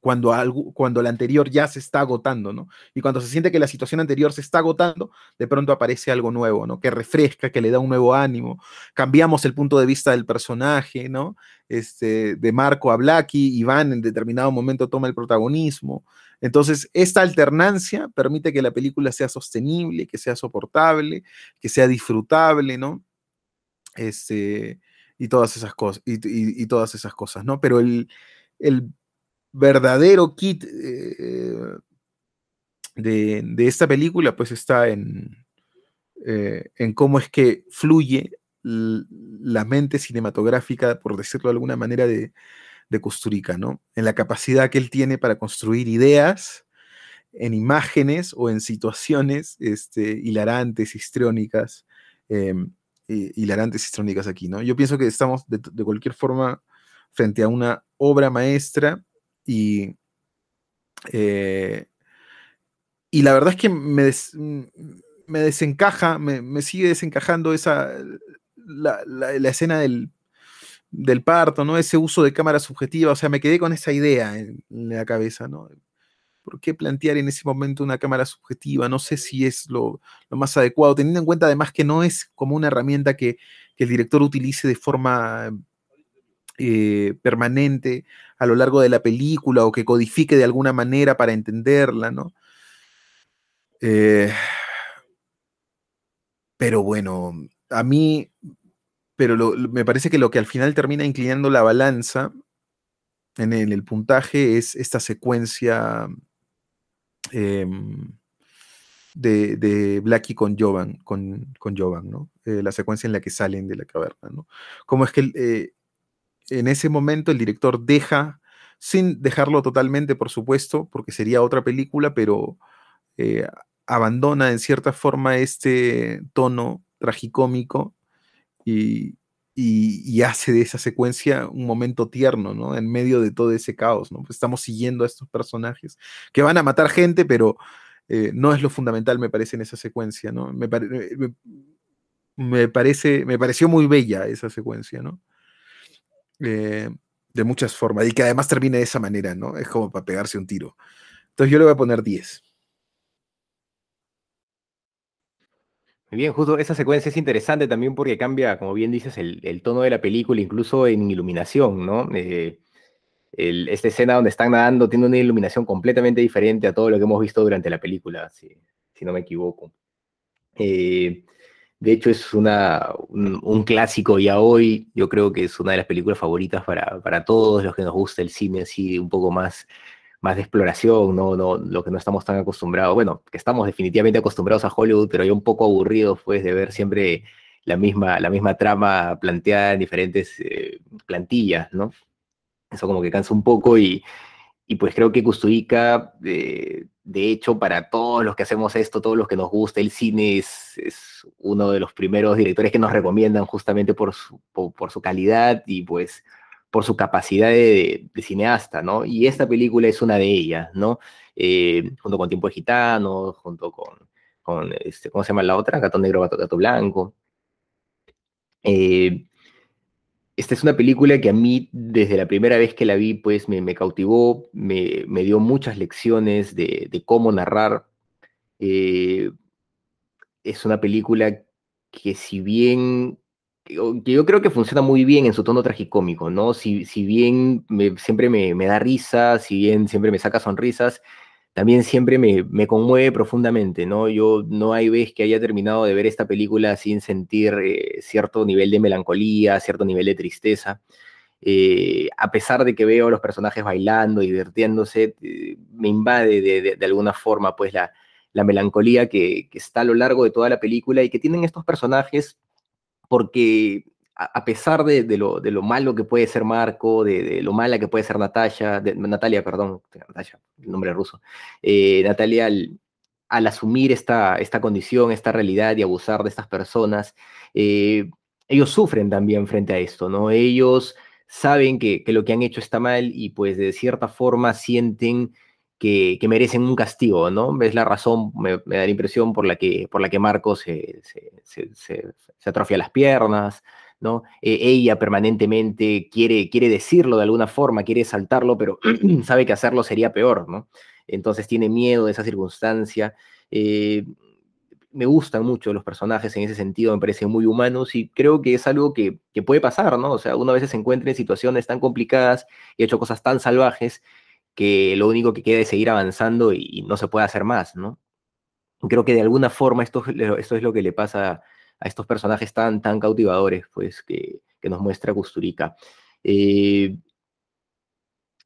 cuando, algo, cuando la anterior ya se está agotando, ¿no? Y cuando se siente que la situación anterior se está agotando, de pronto aparece algo nuevo, ¿no? Que refresca, que le da un nuevo ánimo. Cambiamos el punto de vista del personaje, ¿no? Este, de Marco a Blackie, Iván en determinado momento toma el protagonismo. Entonces, esta alternancia permite que la película sea sostenible, que sea soportable, que sea disfrutable, ¿no? Este, y todas esas cosas, y, todas esas cosas, ¿no? Pero el, el verdadero kit eh, de, de esta película, pues está en, eh, en cómo es que fluye la mente cinematográfica, por decirlo de alguna manera, de, de ¿no? En la capacidad que él tiene para construir ideas en imágenes o en situaciones este, hilarantes, histriónicas, em, hi- hilarantes, histriónicas aquí, ¿no? Yo pienso que estamos de, de cualquier forma frente a una obra maestra y, eh, y la verdad es que me, me desencaja, me, me sigue desencajando esa, la, la- escena del, del parto, ¿no? Ese uso de cámara subjetiva, o sea, me quedé con esa idea en la cabeza, ¿no? ¿Por qué plantear en ese momento una cámara subjetiva? No sé si es lo, más adecuado, teniendo en cuenta además que no es como una herramienta que, el director utilice de forma eh, permanente a lo largo de la película o que codifique de alguna manera para entenderla, ¿no? Eh, pero bueno, a mí, pero me parece que lo que al final termina inclinando la balanza en el puntaje es esta secuencia em, de, de Blackie con Jovan, con, con Jovan, ¿no? Eh, la secuencia en la que salen de la caverna, ¿no? Cómo es que eh, en ese momento el director deja, sin dejarlo totalmente, por supuesto, porque sería otra película, pero eh, abandona en cierta forma este tono tragicómico y, y, hace de esa secuencia un momento tierno, ¿no? En medio de todo ese caos, ¿no? Pues estamos siguiendo a estos personajes que van a matar gente, pero eh, no es lo fundamental, me parece, en esa secuencia, ¿no? Me me, parece, me pareció muy bella esa secuencia, ¿no? Eh, de muchas formas, y que además termine de esa manera, ¿no? Es como para pegarse un tiro. Entonces yo le voy a poner 10. Bien, justo esa secuencia es interesante también porque cambia, como bien dices, el, tono de la película, incluso en iluminación, ¿no? Eh, esta escena donde están nadando tiene una iluminación completamente diferente a todo lo que hemos visto durante la película, si, si no me equivoco. Eh, de hecho, es una, un, clásico ya hoy. Yo creo que es una de las películas favoritas para, para todos los que nos gusta el cine así un poco más, más de exploración, ¿no? No, lo que no estamos tan acostumbrados. Bueno, que estamos definitivamente acostumbrados a Hollywood, pero ya un poco aburridos pues, de ver siempre la misma, la misma trama planteada en diferentes eh, plantillas, ¿no? Eso como que cansa un poco y, y pues creo que Kusturica, eh, de hecho, para todos los que hacemos esto, todos los que nos gusta el cine, es, es uno de los primeros directores que nos recomiendan justamente por su, por, su calidad y pues por su capacidad de, cineasta, ¿no? Y esta película es una de ellas, ¿no? Eh, junto con Tiempo de Gitanos, junto con, con este, ¿cómo se llama la otra? Gato Negro, Gato, Gato Blanco. Eh, esta es una película que a mí, desde la primera vez que la vi, pues me, cautivó, me, dio muchas lecciones de, cómo narrar. Eh, es una película que si bien, que yo creo que funciona muy bien en su tono tragicómico, ¿no? Si, si bien siempre me, me, da risa, si bien siempre me saca sonrisas, también siempre me, conmueve profundamente, ¿no? Yo no hay vez que haya terminado de ver esta película sin sentir eh, cierto nivel de melancolía, cierto nivel de tristeza. Eh, a pesar de que veo a los personajes bailando, divirtiéndose, eh, me invade de, alguna forma pues la, la melancolía que, que, está a lo largo de toda la película y que tienen estos personajes porque a, pesar de, lo, de, lo, malo que puede ser Marco, de, lo mala que puede ser Natalia, Natalia, perdón, Natalia, el nombre ruso, eh, Natalia al, asumir esta, esta condición, esta realidad y abusar de estas personas, eh, ellos sufren también frente a esto, ¿no? Ellos saben que, lo que han hecho está mal y pues de cierta forma sienten que, merecen un castigo, ¿no? Es la razón, me, da la impresión por la que, por la que Marco se, atrofia las piernas, eh, ella permanentemente quiere, quiere decirlo de alguna forma, quiere saltarlo, pero sabe que hacerlo sería peor, ¿no? Entonces tiene miedo de esa circunstancia. Eh, me gustan mucho los personajes en ese sentido, me parecen muy humanos y creo que es algo que, puede pasar, ¿no? O sea, uno a se encuentra en situaciones tan complicadas y ha hecho cosas tan salvajes que lo único que queda es seguir avanzando y, no se puede hacer más, ¿no? Creo que de alguna forma esto, esto es lo que le pasa a estos personajes tan, tan cautivadores pues, que, nos muestra Kusturica. Eh,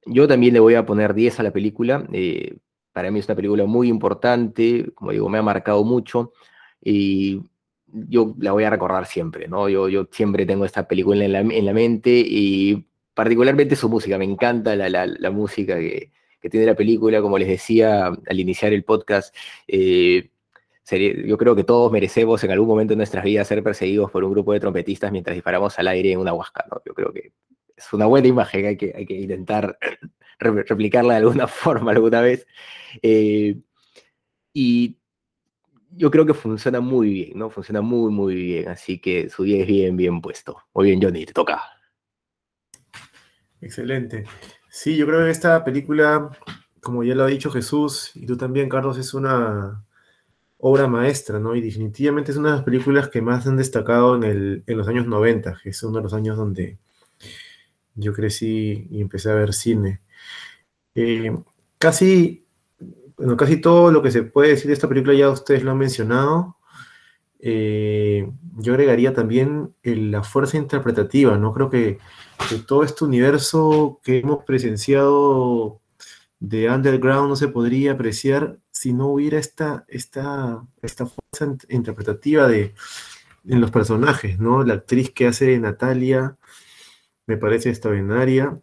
yo también le voy a poner 10 a la película. Eh, para mí es una película muy importante, como digo, me ha marcado mucho y yo la voy a recordar siempre, ¿no? Yo, yo siempre tengo esta película en la, mente y particularmente su música, me encanta la, música que, tiene la película, como les decía al iniciar el podcast, eh, yo creo que todos merecemos en algún momento de nuestras vidas ser perseguidos por un grupo de trompetistas mientras disparamos al aire en una huasca, ¿no? Yo creo que es una buena imagen, hay que, hay que intentar replicarla de alguna forma alguna vez. Eh, y yo creo que funciona muy bien, ¿no? Funciona muy, muy bien, así que su día es bien, bien puesto. Muy bien, Johnny, te toca. Excelente. Sí, yo creo que esta película, como ya lo ha dicho Jesús, y tú también, Carlos, es una obra maestra, ¿no? Y definitivamente es una de las películas que más han destacado en, el, en los años 90, que es uno de los años donde yo crecí y empecé a ver cine. Eh, casi, bueno, casi todo lo que se puede decir de esta película ya ustedes lo han mencionado. Eh, yo agregaría también la fuerza interpretativa, ¿no? Creo que, todo este universo que hemos presenciado de underground no se podría apreciar si no hubiera esta, esta, esta fuerza interpretativa de, en los personajes, ¿no? La actriz que hace Natalia me parece extraordinaria.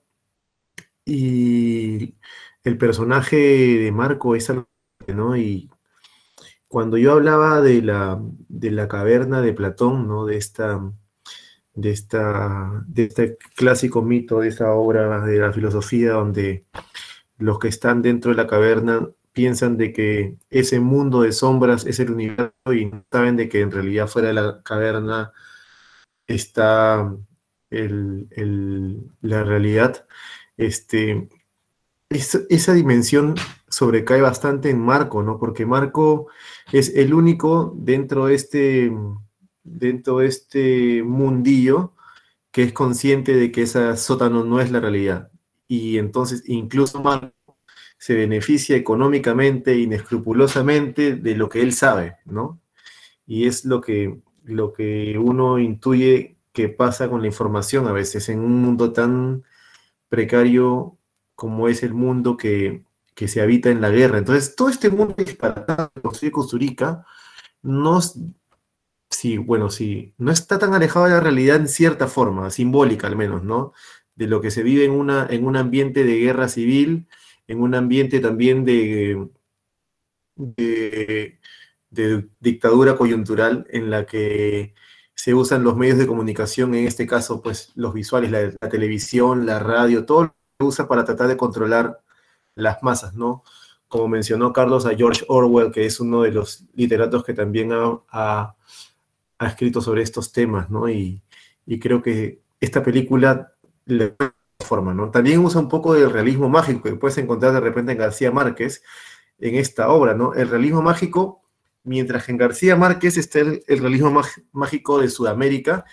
Y el personaje de Marco es algo, ¿no? Y cuando yo hablaba de la, de la caverna de Platón, ¿no? De esta, de esta, de este clásico mito, de esta obra de la filosofía donde los que están dentro de la caverna piensan de que ese mundo de sombras es el universo y saben de que en realidad fuera de la caverna está la realidad. Este, esa dimensión sobrecae bastante en Marco, ¿no? Porque Marco es el único dentro de este, dentro de este mundillo que es consciente de que esa sótano no es la realidad. Y entonces incluso Marco se beneficia económicamente, inescrupulosamente de lo que él sabe, ¿no? Y es lo que, lo que uno intuye que pasa con la información a veces en un mundo tan precario como es el mundo que, se habita en la guerra. Entonces, todo este mundo disparatado que construye Costa no, sí, bueno, sí, no está tan alejado de la realidad en cierta forma, simbólica al menos, ¿no? De lo que se vive en, una, en un ambiente de guerra civil, en un ambiente también de, de, dictadura coyuntural en la que se usan los medios de comunicación, en este caso, pues los visuales, la, la televisión, la radio, todo usa para tratar de controlar las masas, ¿no? Como mencionó Carlos a George Orwell, que es uno de los literatos que también ha, escrito sobre estos temas, ¿no? Y, creo que esta película le forma, ¿no? También usa un poco del realismo mágico que puedes encontrar de repente en García Márquez en esta obra, ¿no? El realismo mágico, mientras que en García Márquez está el, realismo mágico de Sudamérica,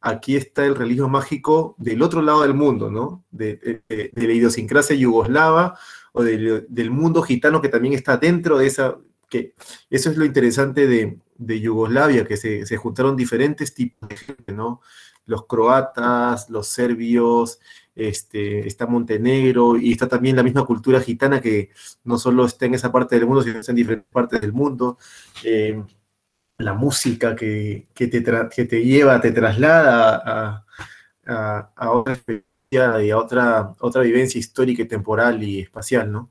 aquí está el realismo mágico del otro lado del mundo, ¿no? De, la idiosincrasia yugoslava o del mundo gitano que también está dentro de esa, que eso es lo interesante de, Yugoslavia, que se, juntaron diferentes tipos de gente, ¿no? Los croatas, los serbios, este, está Montenegro y está también la misma cultura gitana que no solo está en esa parte del mundo, sino está en diferentes partes del mundo. Eh, la música que, te, que te lleva, te traslada a, otra y a otra, otra vivencia histórica y temporal y espacial, ¿no?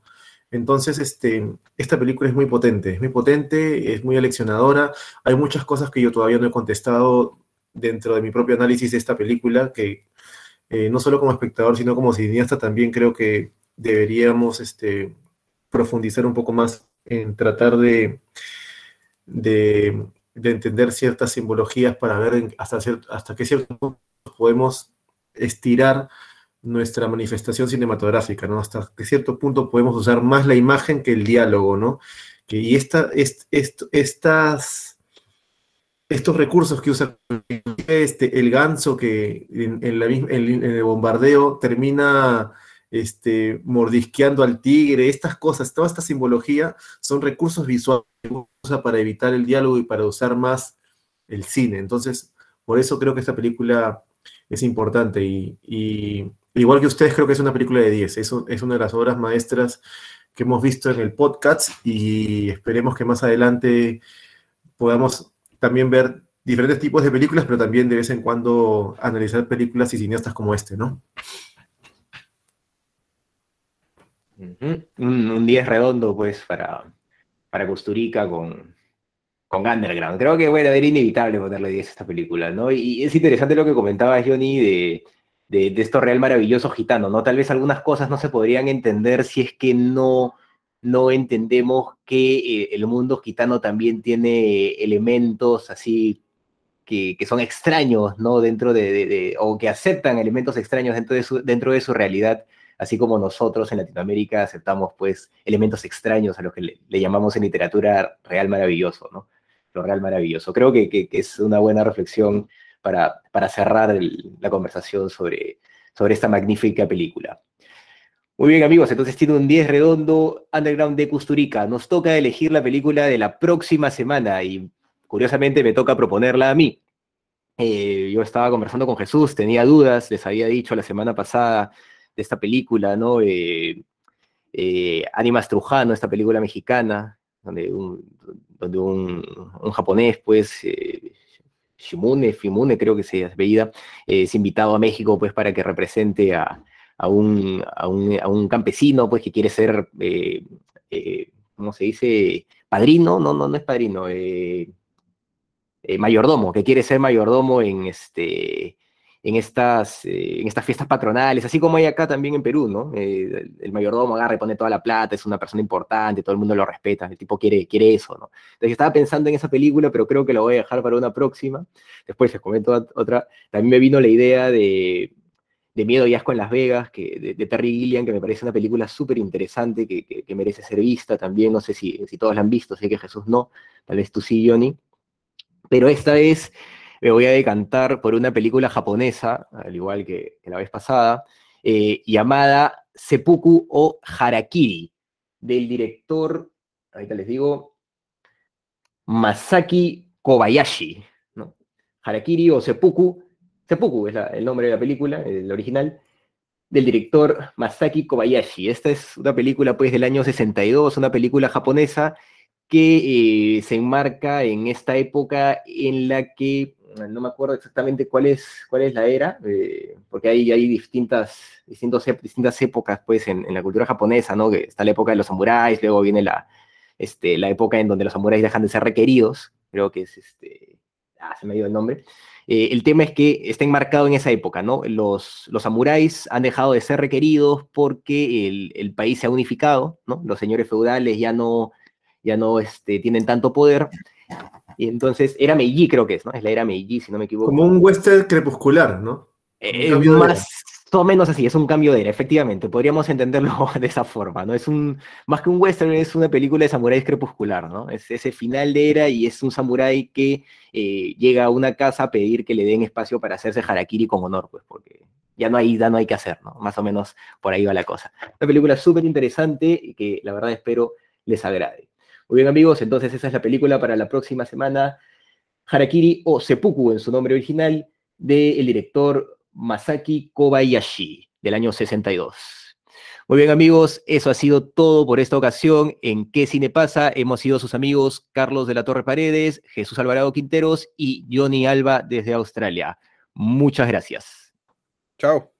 Entonces, este, esta película es muy potente, es muy potente, es muy aleccionadora. Hay muchas cosas que yo todavía no he contestado dentro de mi propio análisis de esta película, que eh, no solo como espectador, sino como cineasta también creo que deberíamos este, profundizar un poco más en tratar de de entender ciertas simbologías para ver hasta, hasta qué cierto punto podemos estirar nuestra manifestación cinematográfica, ¿no? Hasta qué cierto punto podemos usar más la imagen que el diálogo, ¿no? Que, y esta, estas, estos recursos que usa este, el ganso que en, en el bombardeo termina este, mordisqueando al tigre, estas cosas, toda esta simbología son recursos visuales que para evitar el diálogo y para usar más el cine. Entonces, por eso creo que esta película es importante y, igual que ustedes creo que es una película de 10, es, es una de las obras maestras que hemos visto en el podcast y esperemos que más adelante podamos también ver diferentes tipos de películas, pero también de vez en cuando analizar películas y cineastas como este, ¿no? Un 10 redondo, pues, para, para Costurica con, con Underground. Creo que, bueno, era inevitable ponerle 10 a esta película, ¿no? Y es interesante lo que comentaba Johnny de, de, esto real maravilloso gitano, ¿no? Tal vez algunas cosas no se podrían entender si es que no, no entendemos que eh, el mundo gitano también tiene elementos así que, que son extraños, ¿no? Dentro de, de, o que aceptan elementos extraños dentro de su, dentro de su realidad así como nosotros en Latinoamérica aceptamos pues elementos extraños a los que le, llamamos en literatura real maravilloso, ¿no? Lo real maravilloso. Creo que, es una buena reflexión para, para cerrar la conversación sobre, sobre esta magnífica película. Muy bien amigos, entonces tiene un 10 redondo Underground de Custurica. Nos toca elegir la película de la próxima semana y curiosamente me toca proponerla a mí. Eh, yo estaba conversando con Jesús, tenía dudas, les había dicho la semana pasada de esta película, ¿no? Eh, eh, Animas Trujano, esta película mexicana, donde un, donde un, japonés, pues, eh, Shimune, Fimune, creo que se veía, es invitado a México, pues, para que represente a, un, a, un, campesino, pues, que quiere ser, ¿cómo se dice? Padrino, no, no, no es padrino, mayordomo, que quiere ser mayordomo en este en estas, eh, en estas fiestas patronales, así como hay acá también en Perú, ¿no? Eh, el, mayordomo agarra y pone toda la plata, es una persona importante, todo el mundo lo respeta, el tipo quiere, quiere eso, ¿no? Entonces estaba pensando en esa película, pero creo que lo voy a dejar para una próxima. Después les comento otra. También me vino la idea de, de Miedo y Asco en Las Vegas, que, de, Terry Gilliam, que me parece una película súper interesante, que, que, merece ser vista también. No sé si, si todos la han visto, sé que Jesús no, tal vez tú sí, Johnny. Pero esta vez me voy a decantar por una película japonesa, al igual que, la vez pasada, eh, llamada Seppuku o Harakiri, del director, ahorita les digo, Masaki Kobayashi. ¿no? Harakiri o Seppuku, Seppuku es el nombre de la película, el original, del director Masaki Kobayashi. Esta es una película pues del año 62, una película japonesa que eh, se enmarca en esta época en la que no me acuerdo exactamente cuál es, cuál es la era, eh, porque hay, hay distintas, distintos, distintas épocas pues, en, la cultura japonesa, ¿no? Que está la época de los samuráis, luego viene la, este, la época en donde los samuráis dejan de ser requeridos, creo que es este, ah, se me ha ido el nombre. Eh, el tema es que está enmarcado en esa época, ¿no? Los, los samuráis han dejado de ser requeridos porque el, el país se ha unificado, ¿no? Los señores feudales ya no, ya no este, tienen tanto poder y entonces era Meiji, creo que es, ¿no? Es la era Meiji, si no me equivoco. Como un western crepuscular, ¿no? Eh, más o menos así, es un cambio de era, efectivamente. Podríamos entenderlo de esa forma, ¿no? Es un, más que un western, es una película de samuráis crepuscular, ¿no? Es ese final de era y es un samurái que eh, llega a una casa a pedir que le den espacio para hacerse harakiri con honor, pues, porque ya no hay, ya no hay que hacer, ¿no? Más o menos por ahí va la cosa. Una película súper interesante y que la verdad espero les agrade. Muy bien amigos, entonces esa es la película para la próxima semana, Harakiri o Seppuku en su nombre original, del director Masaki Kobayashi, del año 62. Muy bien amigos, eso ha sido todo por esta ocasión en ¿Qué cine pasa? Hemos sido sus amigos Carlos de la Torre Paredes, Jesús Alvarado Quinteros y Johnny Alba desde Australia. Muchas gracias. Chao.